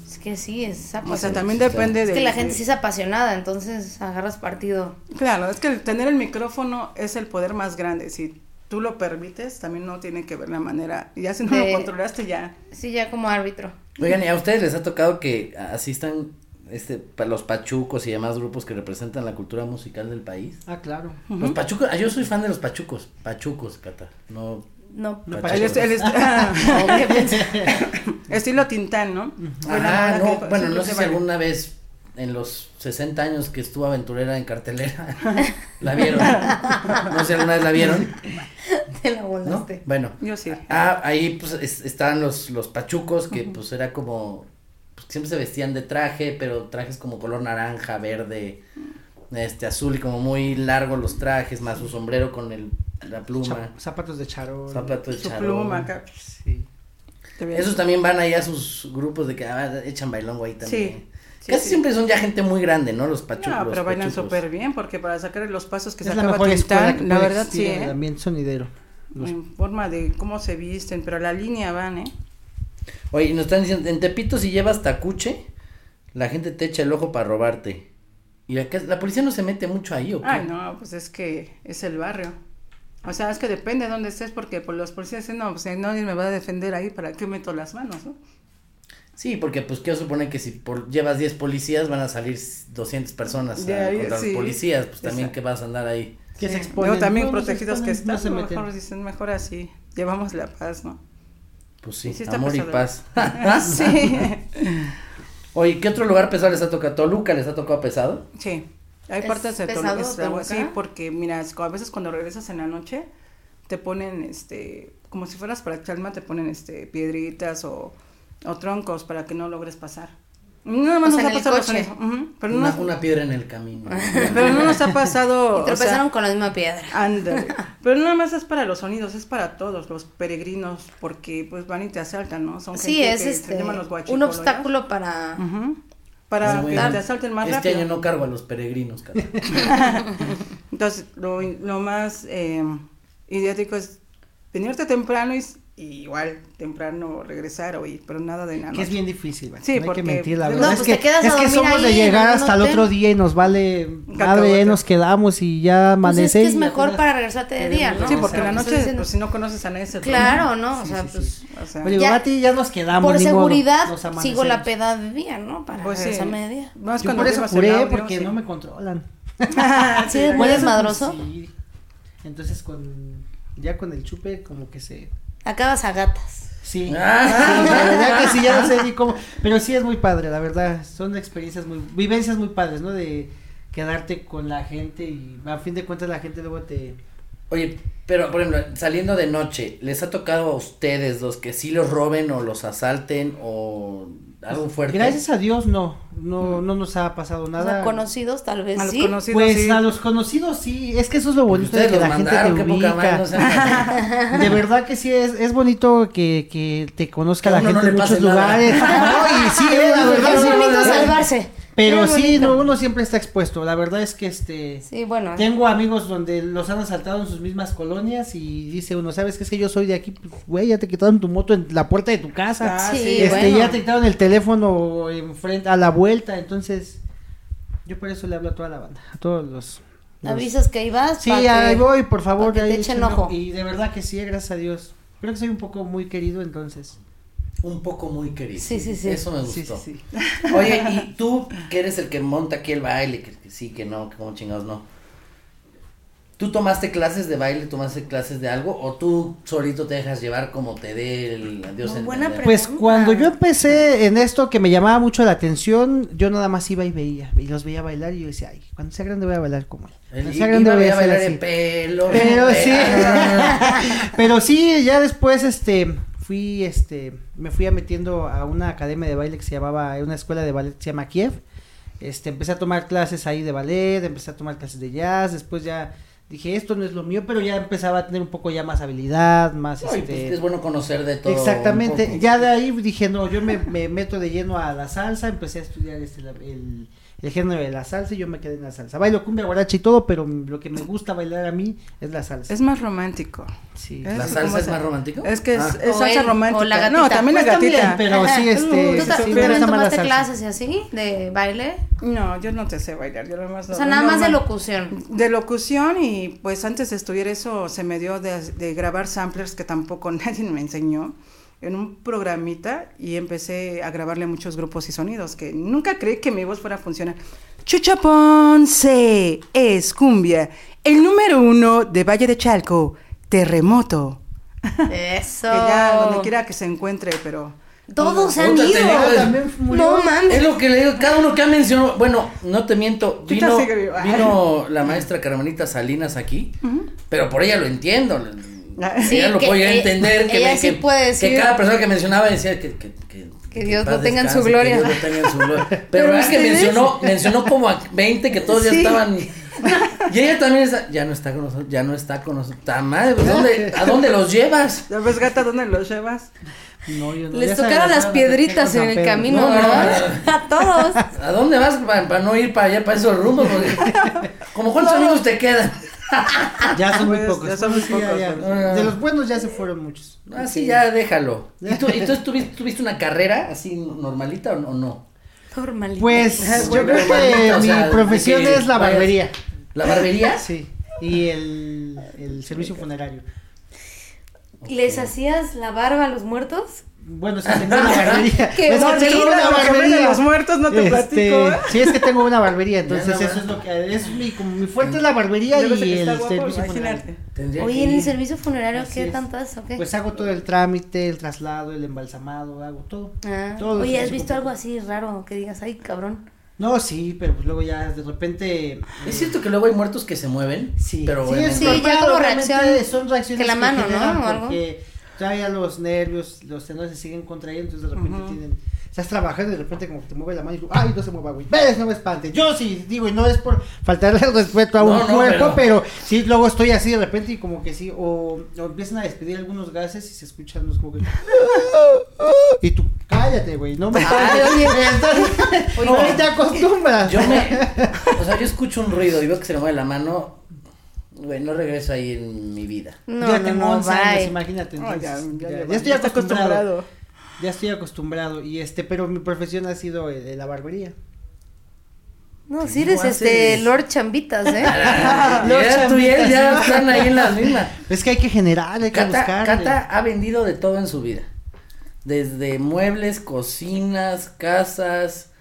Es que sí, es O sea, apasionado. también depende Es de que la gente sí es apasionada, entonces agarras partido. Claro, es que el tener el micrófono es el poder más grande. Si tú lo permites, también no tiene que ver la manera. Ya si no De- lo controlaste, ya. Sí, ya como árbitro. Oigan, ¿y a ustedes les ha tocado que asistan este, los pachucos y demás grupos que representan la cultura musical del país? Ah, claro. Los pachucos, ah, yo soy fan de los pachucos, pachucos, Cata, no... No, No. El, est- el est- ah, [LAUGHS] estilo Tintán, ¿no? Ajá, banda no, bueno, no sé si alguna vez en los 60 años que estuvo aventurera en cartelera, [LAUGHS] la vieron, no sé si alguna vez la vieron, Te la ¿no? volaste. Bueno, Yo sí. Ah, ahí pues es- estaban los, los pachucos que pues era como, pues, siempre se vestían de traje, pero trajes como color naranja, verde, este azul y como muy largos los trajes, más su sombrero con el, la pluma, Cha- zapatos de charol. zapato de Su charol. pluma acá. Sí. Esos también van ahí a sus grupos de que ah, echan bailongo ahí también. Sí. Sí, Casi sí. siempre son ya gente muy grande, ¿no? Los pachucos. No, pero bailan súper bien porque para sacar los pasos que Es la sacaba mejor que Tintán, la verdad sí, existir el ¿eh? sonidero. Los- En forma de cómo se visten, pero la línea van, ¿eh? Oye, y nos están diciendo, en Tepito si llevas tacuche, la gente te echa el ojo para robarte. Y acá, la policía no se mete mucho ahí, ¿o qué? Ay, no, pues es que es el barrio. O sea, es que depende de dónde estés, porque por los policías dicen, no, pues nadie me va a defender ahí, ¿para qué meto las manos, no? Sí, porque pues quiero suponer que si por, llevas 10 policías van a salir 200 personas a- ahí, contra sí. los policías, pues también Exacto. que vas a andar ahí. Que se exponen. Luego también No, no se protegidos que exponen, no están, se mejor dicen, mejor así, llevamos la paz, ¿no? Pues sí, amor y paz. [LAUGHS] sí. [LAUGHS] Oye, ¿qué otro lugar pesado les ha tocado? ¿Toluca les ha tocado pesado? Sí, hay ¿Es partes de pesado Toluca, Toluca? sí, porque mira, a veces cuando regresas en la noche te ponen, este, como si fueras para Chalma, te ponen, este, piedritas o, o troncos para que no logres pasar. Nada más O sea, nos ha pasado coche. eso, ujú, pero, no Una, nos, una piedra en el camino. [LAUGHS] pero no nos ha pasado, [LAUGHS] Y o tropezaron sea, con la misma piedra. ándale. [LAUGHS] pero nada más es para los sonidos, es para todos los peregrinos, porque pues van y te asaltan, ¿no? Son Sí, gente es que este se llaman los un obstáculo para Ujú, Para Sí, que te asalten más este rápido. año no cargo a los peregrinos. Entonces, lo, lo más eh, idiático es venirte temprano y, y igual temprano regresar o ir, pero nada de nada. Que es bien difícil, güey. Sí, no hay porque- que mentir, la No, verdad. pues es te que, es somos de ahí llegar hasta el otro día y nos vale madre, nos quedamos y ya Pues es amanece. que es mejor para regresarte de día, ¿no? Sí, O porque sea, en la noche, diciendo. pues si no conoces a nadie, se Claro, ¿no? O sea, sí, pues. O sea, Oye, Ya- Mati, ya nos quedamos. por modo, seguridad sigo la peda de día, ¿no? Para pues regresarme de día. Más Yo cuando por eso audio, porque no me controlan. [LAUGHS] [LAUGHS] Sí, ¿Eres Por muy eso, desmadroso? pues, sí. Entonces, con ya con el chupe, como que se. Acabas a gatas. Sí. Ah. Sí, la verdad que sí, ya no sé ni [LAUGHS] cómo. Pero sí es muy padre, la verdad. Son experiencias muy. Vivencias muy padres, ¿no? De quedarte con la gente y a fin de cuentas la gente luego te. Oye, pero por ejemplo, saliendo de noche, ¿les ha tocado a ustedes los que sí los roben o los asalten o algo fuerte? Gracias a Dios, no. No, no nos ha pasado nada. sea, conocidos tal vez A los sí. conocidos, Pues sí. a los conocidos sí, es que eso es lo bonito de que la gente te ubica. no [LAUGHS] De verdad que sí, es, es bonito que, que te conozca Que la a gente en muchos lugares. [LAUGHS] No, y sí, la [LAUGHS] verdad. Es bonito ¿verdad? salvarse. Pero sí, no, uno siempre está expuesto. La verdad es que este. Sí, bueno. Tengo amigos donde los han asaltado en sus mismas colonias y dice uno, ¿sabes qué es que yo soy de aquí? Pues, güey, ya te quitaron tu moto en la puerta de tu casa. Ah, Sí, sí. este, bueno. ya te quitaron el teléfono enfrente, a la vuelta. Entonces, yo por eso le hablo a toda la banda, a todos los. los- Avisas que ibas. Sí, pa' que- ahí voy, por favor. que ahí te echen ojo. Y de verdad que sí, gracias a Dios. Creo que soy un poco muy querido, entonces. Un poco muy querido. Sí, sí, sí. Eso me Sí, gustó. sí, Oye, y tú, que eres el que monta aquí el baile, que, que sí, que no, que como chingados no. ¿Tú tomaste clases de baile, tomaste clases de algo, o tú solito te dejas llevar como te dé el Dios a buena? Pues Pregunta. cuando yo empecé en esto que me llamaba mucho la atención, yo nada más iba y veía, y los veía bailar y yo decía, ay, cuando sea grande voy a bailar como él. El- Cuando sea grande voy a bailar así". en pelo. Pero sí, pe- [LAUGHS] pero sí, ya después, este, fui, este, me fui metiendo a una academia de baile que se llamaba, una escuela de ballet que se llama Kiev, este, empecé a tomar clases ahí de ballet, empecé a tomar clases de jazz, después ya dije, esto no es lo mío, pero ya empezaba a tener un poco ya más habilidad, más, Ay, este, pues, es bueno conocer de todo. Exactamente, ya de ahí dije, no, yo me, me meto de lleno a la salsa, empecé a estudiar este, la- el, el género de la salsa y yo me quedé en la salsa. Bailo cumbia, guaracha y todo, pero lo que me gusta bailar a mí es la salsa. Es más romántico. sí. ¿La es salsa es más romántico? Es que es, Ah. es salsa romántica. o la No, gatita. también la Pues también, gatita. pero sí, este, ¿Tú, sí, tú también más tomaste clases y así de baile? No, yo no te sé bailar, yo nomás O sea, nada más de locución. De locución y pues antes de estudiar eso se me dio de, de grabar samplers que tampoco [LAUGHS] nadie me enseñó en un programita y empecé a grabarle muchos grupos y sonidos que nunca creí que mi voz fuera a funcionar. Chucha Ponce es cumbia, el número uno de Valle de Chalco, terremoto. Eso. [LAUGHS] Ya donde quiera que se encuentre, pero... Todos han ido. es-. No mames. Es lo que le digo, cada uno que ha mencionado, bueno, no te miento, vino, vino la maestra Carmenita Salinas aquí, pero por ella lo entiendo. Sí, ella lo podía e- entender, que, ella me- sí que- puede decir- que cada persona que mencionaba decía que, que, que, Que Dios lo tenga en su gloria. que Dios lo tenga en su gloria. Pero, Pero verdad que mencionó, mencionó como a 20 que todos ya estaban. [LAUGHS] Y ella también está, ya no está con nosotros, ya no está con nosotros. Madre, pues, ¿dónde, ¿a dónde los llevas? ¿Ya ves, gata, dónde los llevas? No, yo no, Les tocaron las piedritas en el camino, No, ¿verdad? [LAUGHS] A todos. ¿A dónde vas para, no ir para allá, para esos rumbos? Porque, como cuántos amigos te quedan. [LAUGHS] Ya son muy Pues, pocos. ya son muy Sí, pocos, ya. pero- De los buenos ya se fueron muchos. Así ya déjalo. ¿Y tú, entonces [LAUGHS] tuviste, tuviste una carrera así normalita o, no? Normalito. Pues yo creo que normalita, o mi sea, profesión que es la barbería. ¿La barbería? Sí. Y el el, el servicio funerario. ¿Les hacías la barba a los muertos? Bueno, sí, tengo una barbería. [LAUGHS] Qué Es que tengo una que barbería. los muertos, no te Este, platico. ¿eh? Sí, es que tengo una barbería, [LAUGHS] entonces no, eso es lo que es mi, como mi fuerte es la barbería y que el guapo, servicio funerario. Oye, que en el servicio funerario, Así ¿qué es. tanto es? Pues hago todo el trámite, el traslado, el embalsamado, hago todo. Ah, todo Oye, ¿has visto algo así raro que digas, ay, cabrón? No, sí, pero pues luego ya de repente Es cierto que luego hay muertos que se mueven. Sí, pero sí, Sí, normal, ya como obviamente reacción son reacciones que la mano, ¿no? O algo. Porque todavía los nervios, los tendones se siguen contrayendo, entonces de repente tienen, estás trabajando y de repente como que te mueve la mano y tú, ay, no se mueva, güey, ves, no me espantes. Yo sí, digo, y no es por faltarle el respeto a No, un no, cuerpo, pero- pero... sí, luego estoy así de repente y como que sí, o, o empiezan a despedir algunos gases y se escuchan los como que, [LAUGHS] y tú, cállate, güey, no me oye, [LAUGHS] Entonces, [LAUGHS] Oye, no te acostumbras. Yo me. [LAUGHS] O sea, yo escucho un ruido y veo que se le mueve la mano. Güey, no regreso ahí en mi vida. No, ya no, tengo no, 11 años, imagínate. Entonces, ya, ya, ya, ya, ya estoy acostumbrado. Ya estoy acostumbrado y este, pero mi profesión ha sido eh, de la barbería. No, sí eres este haces- Lord Chambitas, ¿eh? Ya tú y él ya están ahí en las mismas. Es que hay que generar, hay que Cata, buscar. Cata ha vendido de todo en su vida. Desde muebles, cocinas, casas,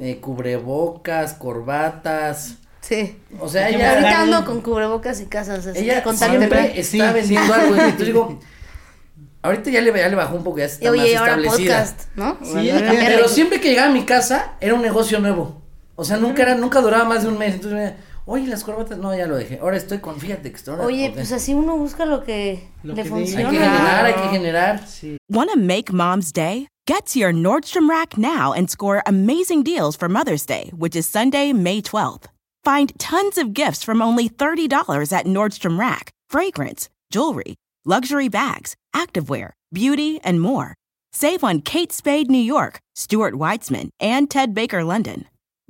eh, cubrebocas, corbatas. Sí. O sea, ella. Ahorita ando con cubrebocas y casas, así ella con siempre está Sí, vendiendo sí. algo. Entonces digo, [LAUGHS] ahorita ya le, ya le bajó un poco, ya está Oye, más ahora establecida. podcast, ¿no? Sí, Bueno. Pero siempre que llegaba a mi casa era un negocio nuevo. O sea, nunca era, nunca duraba más de un mes. Entonces, me- oye, las corbatas, no, ya lo dejé. Ahora estoy con, fíjate que estoy Oye, ok. pues así uno busca lo que Lo le que funciona. hay que generar, hay que generar. Sí. Want to make mom's day? Get to your Nordstrom Rack now and score amazing deals for Mother's Day, which is Sunday, May 12th. Find tons of gifts from only $30 at Nordstrom Rack fragrance, jewelry, luxury bags, activewear, beauty, and more. Save on Kate Spade New York, Stuart Weitzman, and Ted Baker London.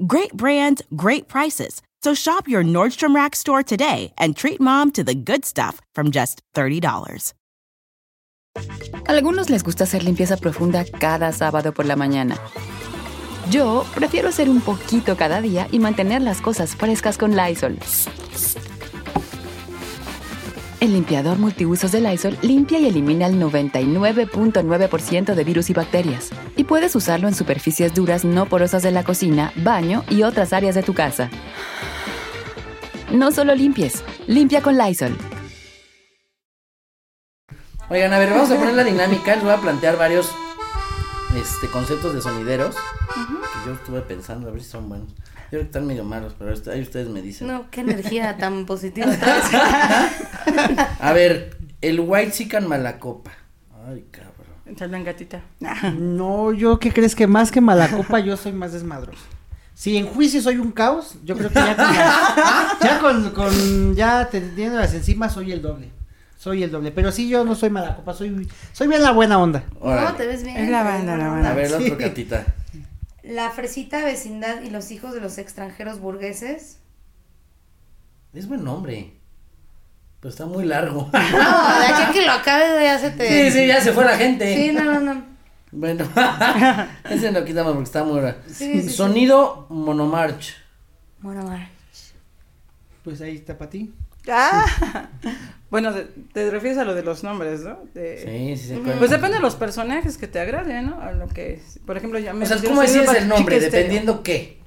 Great brands, great prices. So shop your Nordstrom Rack store today and treat mom to the good stuff from just $30. A algunos les gusta hacer limpieza profunda cada sábado por la mañana. Yo prefiero hacer un poquito cada día y mantener las cosas frescas con Lysol. El limpiador multiusos de Lysol limpia y elimina el 99.9% de virus y bacterias. Y puedes usarlo en superficies duras no porosas de la cocina, baño y otras áreas de tu casa. No solo limpies, limpia con Lysol. Oigan, a ver, vamos a poner la dinámica. Les voy a plantear varios este, conceptos de sonideros que yo estuve pensando a ver si son buenos. Yo creo que están medio malos, pero ahí ustedes me dicen. No, qué energía [LAUGHS] tan positiva. A ver, el White Chicken Malacopa. Ay, cabrón. Echarle en gatita. No, yo qué crees que más que malacopa yo soy más desmadroso. Si en juicio soy un caos, yo creo que ya con, las- [LAUGHS] ya con, con- ya teniéndolas encima soy el doble. Soy el doble, pero sí yo no soy malacopa, soy soy bien la buena onda. Órale. No, te ves bien. Es la banda, buena la onda. A ver, el Sí. otro catita. La fresita vecindad y los hijos de los extranjeros burgueses. Es buen nombre. Pero está muy largo. No, de aquí que lo acabe ya se te... sí, sí, ya se fue la gente. Sí, no, no, no. Bueno, [LAUGHS] ese lo quitamos porque está muy raro. Sí, sí, sí. Sonido monomarch. Mar. Pues ahí está para ti. Ah. [LAUGHS] Bueno, te refieres a lo de los nombres, ¿no? De- Sí, sí, sí. Pues depende de los personajes que te agraden, ¿no? A lo que, por ejemplo, ya me O sea, ¿cómo decides el nombre? Dependiendo qué.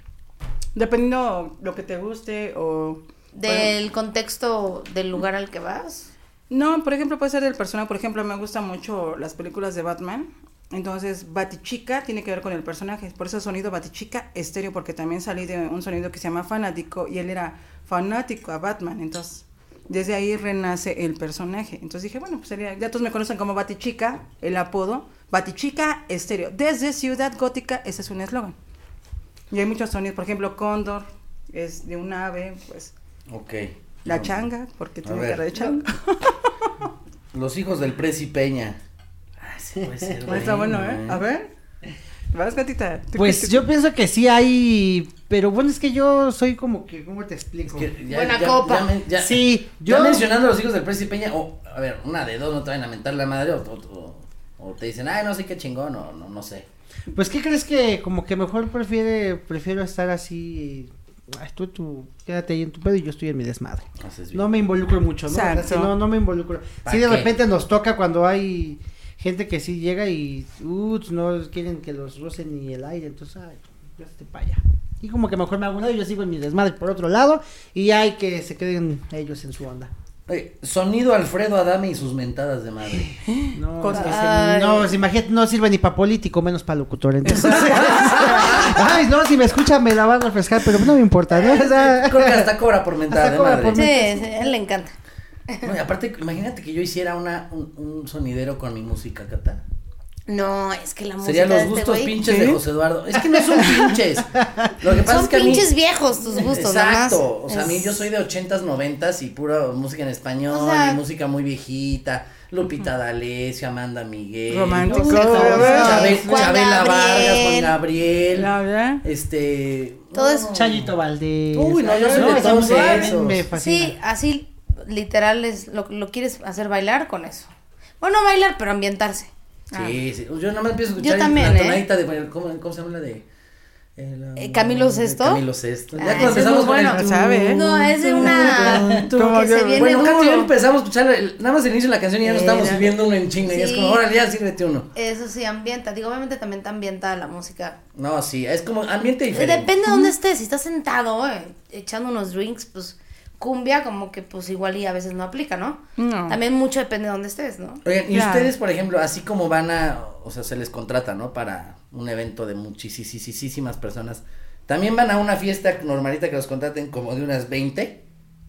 Dependiendo lo que te guste o... Del contexto del lugar al que vas. No, por ejemplo, puede ser del personaje. Por ejemplo, me gustan mucho las películas de Batman. Entonces, Batichica tiene que ver con el personaje. Por eso sonido Batichica estéreo, porque también salí de un sonido que se llama fanático y él era fanático a Batman. Entonces, desde ahí renace el personaje. Entonces dije, bueno, pues sería, ya todos me conocen como Batichica, el apodo. Batichica estéreo. Desde Ciudad Gótica, ese es un eslogan. Y hay muchos sonidos, por ejemplo, Cóndor, es de un ave, pues Ok. la No. changa, porque tiene cara de changa. [LAUGHS] Los hijos del Presi Peña. Puede ser. Está bueno, ¿eh? A ver. Vas, gatita. ¿Tú Pues yo pienso que sí hay, pero bueno, es que yo soy como que, ¿cómo te explico? Que ya- Buena ya- copa. ya ya- Sí, Ya yo- mencionando a los hijos del Presi Peña, o, a ver, una de dos no te van a mentar la madre, o, o- o te dicen, ay, no sé qué chingón, o no, no sé. Pues, ¿qué crees que como que mejor prefiere, prefiero estar así ay, tú, tú, quédate ahí en tu pedo y yo estoy en mi desmadre. No me involucro mucho, ¿no? Exacto. no, no me involucro. ¿Pa Sí, de qué? repente nos toca cuando hay gente que sí llega y, uh, no quieren que los rocen ni el aire, entonces, ay, ya te para allá. Y como que mejor me hago un lado y yo sigo en mi desmadre por otro lado y hay que se queden ellos en su onda. Oye, sonido Alfredo Adame y sus mentadas de madre. [LAUGHS] No, Cosas. es que se- no, imagínate, no sirve ni para político, menos para locutor. Entonces, [LAUGHS] ay, no, si me escucha me la van a refrescar, pero no me importa, ¿no? O sea, Creo que hasta cobra por mentada Hasta de cobra madre. por Sí, sí, a él le encanta. No, y aparte, imagínate que yo hiciera una, un, un sonidero con mi música, Cata. No, es que la música Serían los de este gustos pinches ¿Sí? de José Eduardo. Es que no son pinches. Lo que pasa Son es que a mí- pinches viejos tus gustos. Exacto. O sea, a mí yo soy de ochentas, noventas y pura música en español O sea- y música muy viejita. Lupita D'Alessio, Amanda Miguel. Romántico, no, ¿verdad? Chabel- Juan Chabela Vargas, Juan Gabriel. La verdad. Este. Todo es- Chayito Valdés. Uy, no, yo soy de todos esos. Me fascina. Sí, así literal es lo, lo quieres hacer bailar con eso. Bueno, bailar, pero ambientarse. Sí, sí. Yo nada más empiezo a Yo escuchar también, la ¿eh? tonadita de. ¿cómo, cómo se llama la de.? el, Eh, Camilo de Sesto. Camilo Sesto. Ah, Ya ese cuando es empezamos con bueno. el. ¿Sabe, eh? No, es de una [LAUGHS] Como que yo- se viene Bueno, yo duro. empezamos a escuchar el- nada más el inicio de la canción y ya nos estamos subiendo uno en chinga y es como, órale, ya sírvete uno. Eso sí, ambienta. Digo, obviamente también te ambienta la música. No, sí, es como ambiente diferente. Depende de dónde estés. Si estás sentado eh, echando unos drinks, pues cumbia como que pues igual y a veces no aplica, ¿no? No. También mucho depende de dónde estés, ¿no? Oigan, y Claro. ustedes, por ejemplo, así como van a, o sea, se les contrata, ¿no? Para un evento de muchísimas personas. ¿También van a una fiesta normalita que los contraten como de unas 20?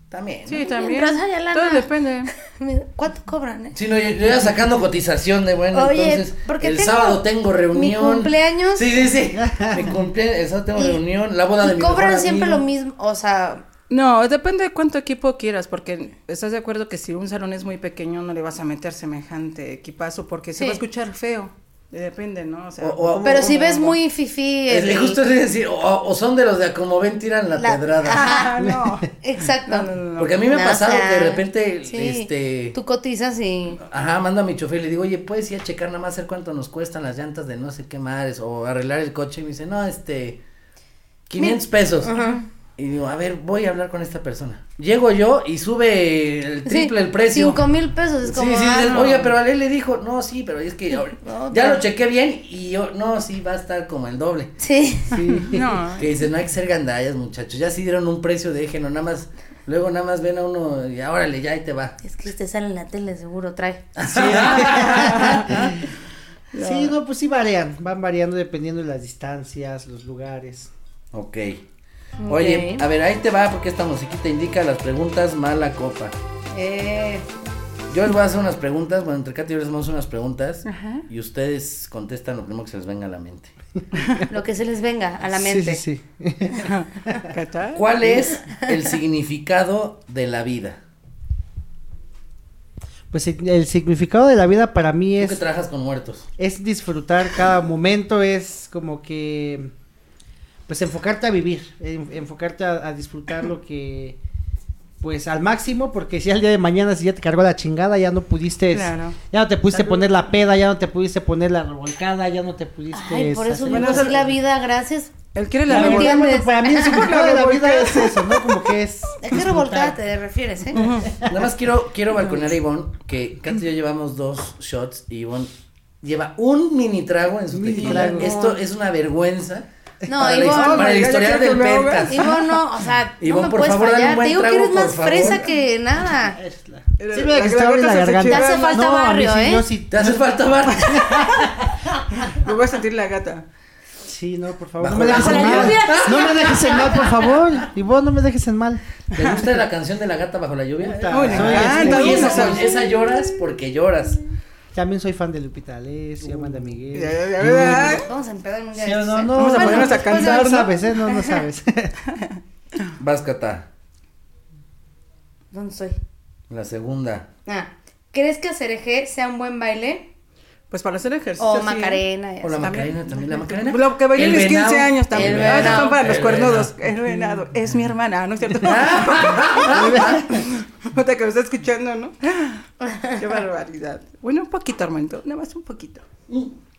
También. ¿no? Sí, también. Lana. Todo depende. [LAUGHS] ¿Cuánto cobran, eh? Sí, no, yo, yo ya sacando cotización de bueno, Oye, entonces porque el tengo sábado tengo reunión. mi cumpleaños. Sí, sí, sí. [LAUGHS] mi cumpleaños, el sábado tengo Y- reunión, la boda de y mi cobran siempre amigo. lo mismo, o sea, No, depende de cuánto equipo quieras, porque estás de acuerdo que si un salón es muy pequeño no le vas a meter semejante equipazo porque se va a escuchar feo. Depende, ¿no? O sea, O- o- ¿cómo- pero si ves muy fifi Es, el- es justo es decir, o, o son de los de a como ven tiran la, la- pedrada. Ajá, [LAUGHS] no. exacto. No, no, no, no. Porque a mí me ha pasado o sea, que de repente, sí, este, Tú cotizas y... ajá, mando a mi chofer y le digo, oye, ¿puedes ir a checar nada más a ver cuánto nos cuestan las llantas de no sé qué madres o arreglar el coche? Y me dice, no, este, 500 pesos. Y digo, a ver, voy a hablar con esta persona. Llego yo y sube el triple Sí, el precio. Cinco mil pesos, es Sí, como... sí, ah, dices, no. oye, pero a él le dijo, no, sí, pero es que No, ya pero- lo chequé bien y yo, no, sí, va a estar como el doble. Sí. [LAUGHS] No. Que dice, no hay que ser gandallas, muchachos, ya sí dieron un precio de eje, no, nada más, luego nada más ven a uno y órale, ya ahí te va. Es que te sale en la tele, seguro trae. [LAUGHS] Sí, no, pues sí varían, van variando dependiendo de las distancias, los lugares. Ok. Oye, a ver, ahí te va porque esta musiquita indica las preguntas mala copa. Eh, Yo les voy a hacer unas preguntas, bueno, entre Katy y yo les vamos a hacer unas preguntas Ajá. y ustedes contestan lo primero que se les venga a la mente. [LAUGHS] lo que se les venga a la mente. sí, sí. [LAUGHS] ¿Cuál es el significado de la vida? Pues el significado de la vida para mí Tú es que trabajas con muertos. es disfrutar cada momento, es como que, pues enfocarte a vivir, en- enfocarte a, a disfrutar lo que, pues al máximo, porque si al día de mañana si ya te cargó la chingada, ya no pudiste, Claro. ya no te pudiste poner la peda, ya no te pudiste poner la revolcada, ya no te pudiste... Ay, por eso hacer- así la vida, gracias. Él quiere la La ¿Me revolcada, para mí el [LAUGHS] significado de la vida es eso, ¿no? Como que es... ¿A qué revolcada te refieres, eh? Nada más quiero, quiero balconear a Ivonne, que Katy y yo llevamos dos shots y Ivonne lleva un mini trago en su Mini tequila. trago. Esto es una vergüenza. No, para, la, Ivonne- histo- para el historial del. Ivonne, no, o sea, no Ivonne, me por puedes favor, fallar. Te digo que eres más favor. fresa que nada. Mira la que abre la garganta. Te hace falta No, barrio, ¿eh? yo sí, ¿Te hace [LAUGHS] falta bar? [LAUGHS] Me voy a sentir la gata. Sí, no, por favor. Bajo No me dejes en bajo la mal. lluvia. No me dejes en mal, por favor. Y vos no me dejes en mal. ¿Te gusta la canción de la gata bajo la lluvia? Puta, Uy, me soy encanta, Uy, este- esa, esa lloras porque lloras. También soy fan de Lupita D'Alessio, Amanda Miguel. Ya, ya, ya, ya. Vamos a empezar un día. Sí, de o estos, no, ¿eh? no. Vamos a bueno, ponernos a cantar, No ¿no? sabes, ¿eh? No, no sabes. [LAUGHS] Vas, Cata. ¿Dónde estoy? La segunda. Ah, ¿crees que hacer eje sea un buen baile? Pues para hacer ejercicio. O sí. Macarena. y O la. Macarena también. La Macarena. Lo que bailé El mis 15 venado. años también. El Ah, venado. son para los El cuernudos. venado. El venado. Es mi hermana, ¿no es cierto? [LAUGHS] Puta que me está escuchando, ¿no? Qué barbaridad. Bueno, un poquito, Armando. Nada más un poquito.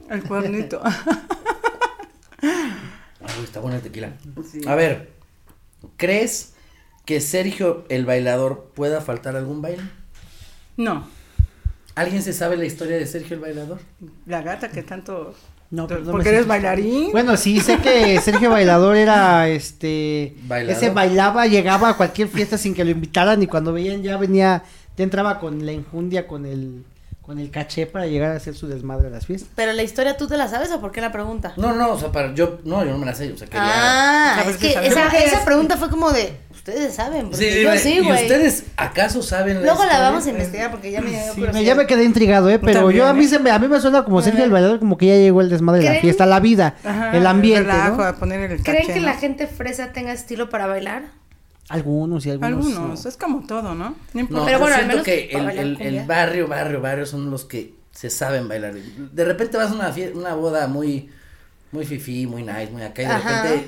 El cuernito. [LAUGHS] Ay, está buena el tequila. Sí. A ver, ¿Crees que Sergio el bailador pueda faltar algún baile? No, ¿Alguien se sabe la historia de Sergio el bailador? la gata que tanto... No, porque eres bailarín. Bueno, sí, sé que Sergio Bailador era, este, ¿Bailador? ese bailaba, llegaba a cualquier fiesta sin que lo invitaran y cuando veían ya venía, ya entraba con la enjundia, con el, con el caché para llegar a hacer su desmadre a las fiestas. Pero la historia, ¿tú te la sabes o por qué la pregunta? No, no, o sea, para yo, no, yo no me la sé, o sea, quería... Ah, ¿Sabes es que esa, esa es- pregunta fue como de, ustedes saben, porque Sí, yo sí, ¿Y güey. ustedes acaso saben la Luego la vamos a investigar porque ya me dio Sí, me- curiosidad. ya me quedé intrigado, eh, pero también, yo a mí ¿eh? se me, a mí me suena como Sergio el Bailador, como que ya llegó el desmadre de la fiesta, la vida, Ajá, el ambiente, relajo, ¿no? a poner el ¿Creen caché, que ¿no? la gente fresa tenga estilo para bailar? Algunos y algunos. Algunos, no. es como todo, ¿no? No importa. No, Pero bueno, al siento menos que el, el- barrio, barrio, barrio son los que se saben bailar. De repente vas a una una boda muy, muy fifí, muy nice, muy acá y de Ajá. repente,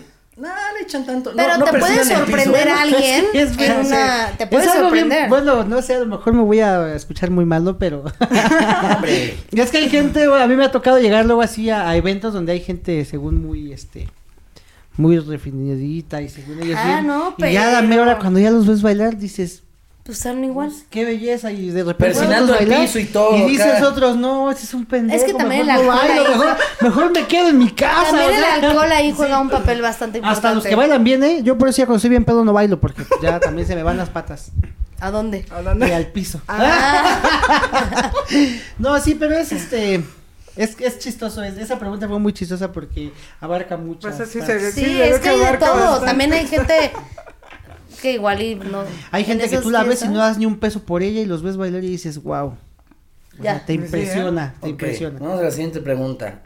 no, le echan tanto. Pero no, no te puede sorprender a [LAUGHS] alguien es en verdad, una... Te puede Es algo bien- sorprender. bueno, no sé, a lo mejor me voy a escuchar muy mal, ¿no? Pero... [LAUGHS] [LAUGHS] Es que hay gente, bueno, a mí me ha tocado llegar luego así a, a eventos donde hay gente según muy, este, muy refinadita y según ellos Ah, bien. no, Y ya a la pero- mera hora cuando ya los ves bailar dices, Pues están igual. qué belleza y de repente Persinando el piso y todo, Y dices otros, no, ese es un pendejo. Es que también mejor el no alcohol bailo, mejor, mejor me quedo en mi casa. También o el alcohol ahí juega un papel bastante importante. Hasta los que bailan bien, ¿eh? Yo por eso ya cuando estoy bien pedo no bailo porque ya también se me van las patas. ¿A dónde? ¿A dónde? Y al piso. Ah, [LAUGHS] No, sí, pero es este. Es, es chistoso, es- esa pregunta fue muy chistosa porque abarca mucho. Pues así se- sí, Sí, es que hay de todo. bastante. También hay gente que igual y no. Hay en gente que tú la ves y no das ni un peso por ella y los ves bailar y dices, wow. Ya. te Sí, ¿eh? impresiona, te ok, impresiona. Vamos a la siguiente pregunta.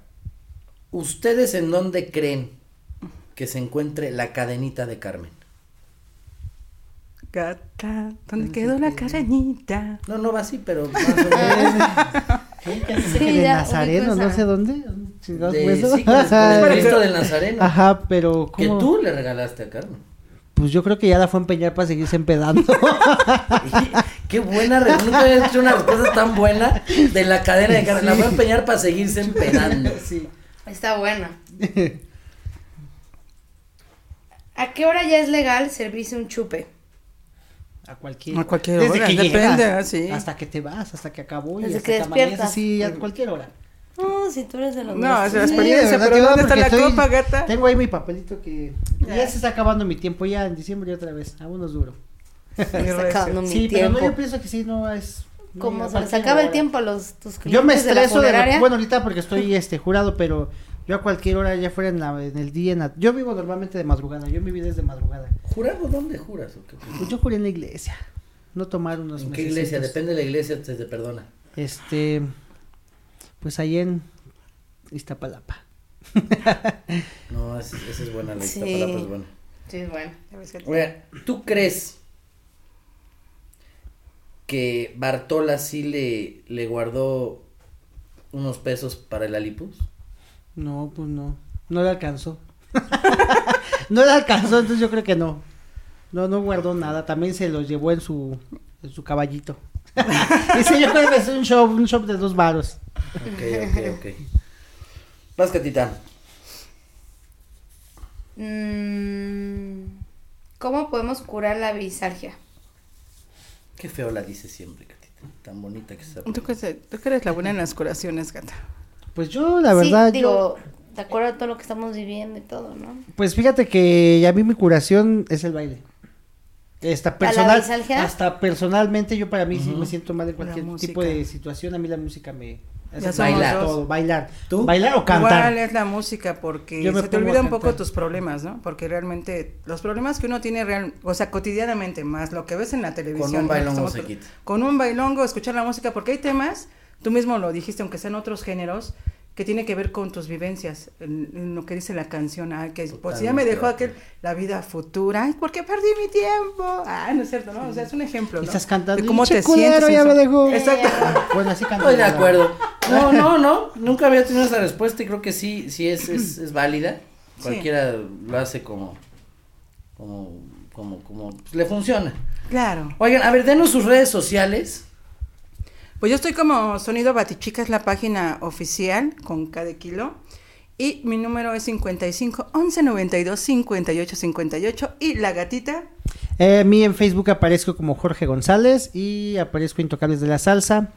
¿Ustedes en dónde creen que se encuentre la cadenita de Carmen? Gata, ¿dónde quedó la cadenita? No, no va así, pero [LAUGHS] más o menos. Sí, de Nazareno, no sé dónde. De, sí, con el- con [LAUGHS] el Cristo del Nazareno. Ajá, pero Que tú le regalaste a Carmen. Pues yo creo que ya la fue a empeñar para seguirse empedando. [LAUGHS] Qué buena, nunca había hecho una respuesta tan buena de la cadena de Carmen. La voy a empeñar para seguirse empedando. sí. Está buena. [LAUGHS] ¿A qué hora ya es legal servirse un chupe? A cualquier, A cualquier Desde hora, que depende, llegas, ah, sí. Hasta que te vas, hasta que acabó. y hasta que amaneces, despiertas. Sí, a cualquier hora. No, si tú eres de los No, nuestros. es la Sí, experiencia, de verdad pero ¿dónde está la estoy- copa, gata? Tengo ahí mi papelito que ya, Ya. se está acabando mi tiempo, ya en diciembre otra vez, vámonos duro. [LAUGHS] Mi Está acabando mi Sí, pero no, yo pienso que sí, no es... Como se les acaba el tiempo a los tus clientes Yo me de la estreso de, funeraria. bueno ahorita porque estoy este jurado, pero yo a cualquier hora ya fuera en, la, en el día, en la- yo vivo normalmente de madrugada, yo mi vida es de madrugada. ¿Jurado dónde juras? o qué? Pues yo juré en la iglesia, no tomar unos ¿En qué iglesia? Depende de la iglesia, se te perdona. Este, pues ahí en Iztapalapa. [LAUGHS] No, esa, esa es buena, la Sí. Iztapalapa es buena. Sí, es bueno. Oiga, ¿tú crees que Bartola sí le, le guardó unos pesos para el Alipus? No, pues no, no le alcanzó. [LAUGHS] no le alcanzó, entonces yo creo que no. No, no guardó nada, también se los llevó en su, en su caballito. [LAUGHS] Dice, yo creo que es un show, un show de dos varos. Ok, ok, ok. Vas, Catita. Mm, ¿Cómo podemos curar la bisalgia? Qué feo la dice siempre, Catita. Tan bonita que está. ¿Tú que, tú que eres la buena en las curaciones, gata. Pues yo, la verdad, sí, yo, digo, de acuerdo a todo lo que estamos viviendo y todo, ¿no? pues fíjate que a mí mi curación es el baile. Esta personal, hasta personalmente yo para mí sí me siento mal en cualquier tipo de situación, a mí la música me hace bailar todo, bailar, ¿Tú? bailar o cantar. Igual es la música porque se te olvida un poco tus problemas, ¿no? Porque realmente los problemas que uno tiene real, o sea, cotidianamente más lo que ves en la televisión. Con un bailongo Estamos- se quita. Con un bailongo, escuchar la música, porque hay temas, tú mismo lo dijiste, aunque sean otros géneros, que tiene que ver con tus vivencias, en, en lo que dice la canción, ah, que pues si ya me Totalmente dejó de aquel, la vida futura, ay, ¿por qué perdí mi tiempo? Ah, no es cierto, ¿no? O sea, es un ejemplo, Y ¿no? estás cantando, De cómo "Pinche te sientes. ya me dejó. Exacto. Bueno, [LAUGHS] así canto. Estoy de acuerdo. No, [LAUGHS] no, no. Nunca había tenido esa respuesta y creo que sí, sí es, es, es válida. Sí. Cualquiera lo hace como, como, como, como, pues, le funciona. Claro. Oigan, a ver, denos sus redes sociales. Pues yo estoy como Sonido Batichica, es la página oficial con cada kilo. Y mi número es 55 11 92 58 58. Y la gatita, Eh, mí en Facebook aparezco como Jorge González y aparezco Intocables de la Salsa.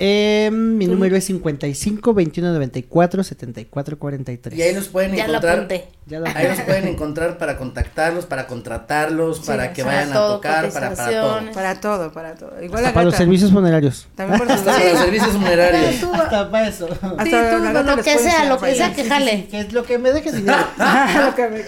Eh, mi número es 55 21 94 74 43. Y ahí los pueden Ya encontrar. lo- Ahí los pueden encontrar para contactarlos, para contratarlos, para que para vayan a tocar, para, para todo. para todo, para todo. Igual Hasta para los servicios funerarios. También por [LAUGHS] sus Hasta para los servicios funerarios. [LAUGHS] Hasta para eso. Hasta sí, tú, lo que sea, lo que sea que jale. Que es lo que me deje dinero. [LAUGHS] Lo que me-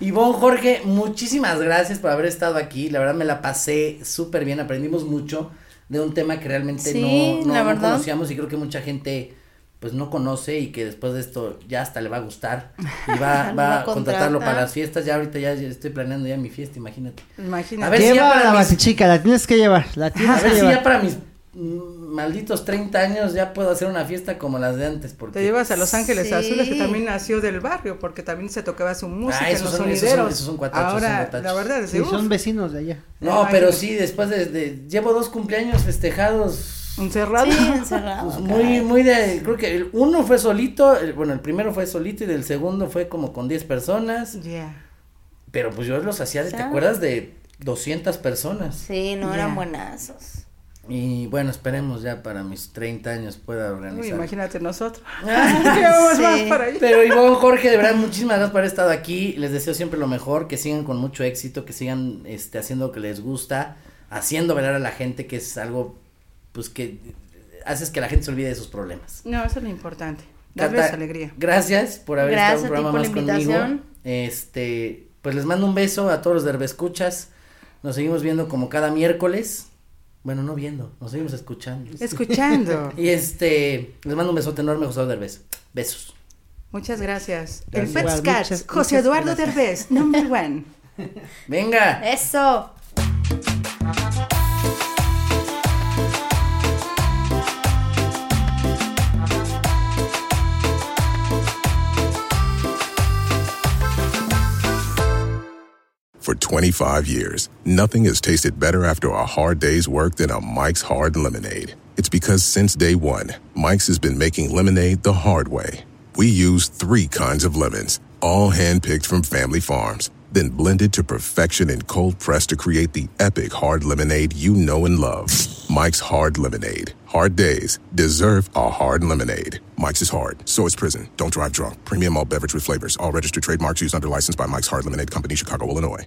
Ivonne Jorge, muchísimas gracias por haber estado aquí. La verdad me la pasé súper bien, aprendimos mucho de un tema que realmente Sí, no, no, la no verdad. conocíamos y creo que mucha gente pues no conoce y que después de esto ya hasta le va a gustar y va, [LAUGHS] va a a contratarlo contratar. para las fiestas. Ya ahorita ya, estoy planeando ya mi fiesta, imagínate. Imagínate. A ver si ya para la mis- batichica, la tienes que llevar. La A tienes que ver si llevar. ya para mis malditos 30 años ya puedo hacer una fiesta como las de antes porque Te llevas a Los Ángeles Sí. Azules, que también nació del barrio, porque también se tocaba su música Ah, en esos los son- esos son- esos son cuatachos, son Ahora, cuatachos. la verdad, es Sí, son vecinos de allá. No, Ay, pero sí, después de, de- llevo dos cumpleaños festejados encerrado. Sí, encerrado. Pues muy, muy de, creo que el uno fue solito, el- bueno, el primero fue solito y el segundo fue como con 10 personas, Ya. pero pues yo los hacía, de, ¿te acuerdas? De 200 personas. Sí, no eran buenazos. Y bueno, esperemos ya para mis 30 años pueda Uy, organizar. imagínate nosotros. [LAUGHS] [LAUGHS] ¿Qué vamos Sí. más para ahí? Pero Ivonne, Jorge, de verdad, muchísimas gracias por haber estado aquí. Les deseo siempre lo mejor, que sigan con mucho éxito, que sigan este, haciendo lo que les gusta, haciendo bailar a la gente, que es algo, pues que haces que la gente se olvide de sus problemas. No, eso es lo importante. Darles Cata, alegría. Gracias por haber Gracias estado a un ti programa por más la conmigo. Este, pues les mando un beso a todos los de Escuchas. Nos seguimos viendo como cada miércoles. Bueno, no viendo, nos seguimos escuchando. Escuchando. [LAUGHS] Y este, les mando un besote enorme, José Derbez. Besos. Muchas gracias. Gracias. El José Eduardo gracias. Derbez, number one. [LAUGHS] Venga. Eso. For 25 years, nothing has tasted better after a hard day's work than a Mike's Hard Lemonade. It's because since day one, Mike's has been making lemonade the hard way. We use three kinds of lemons, all handpicked from family farms, then blended to perfection and cold pressed to create the epic hard lemonade you know and love. Mike's Hard Lemonade. Hard days deserve a hard lemonade. Mike's is hard, so is prison. Don't drive drunk. Premium all beverage with flavors. All registered trademarks used under license by Mike's Hard Lemonade Company, Chicago, Illinois.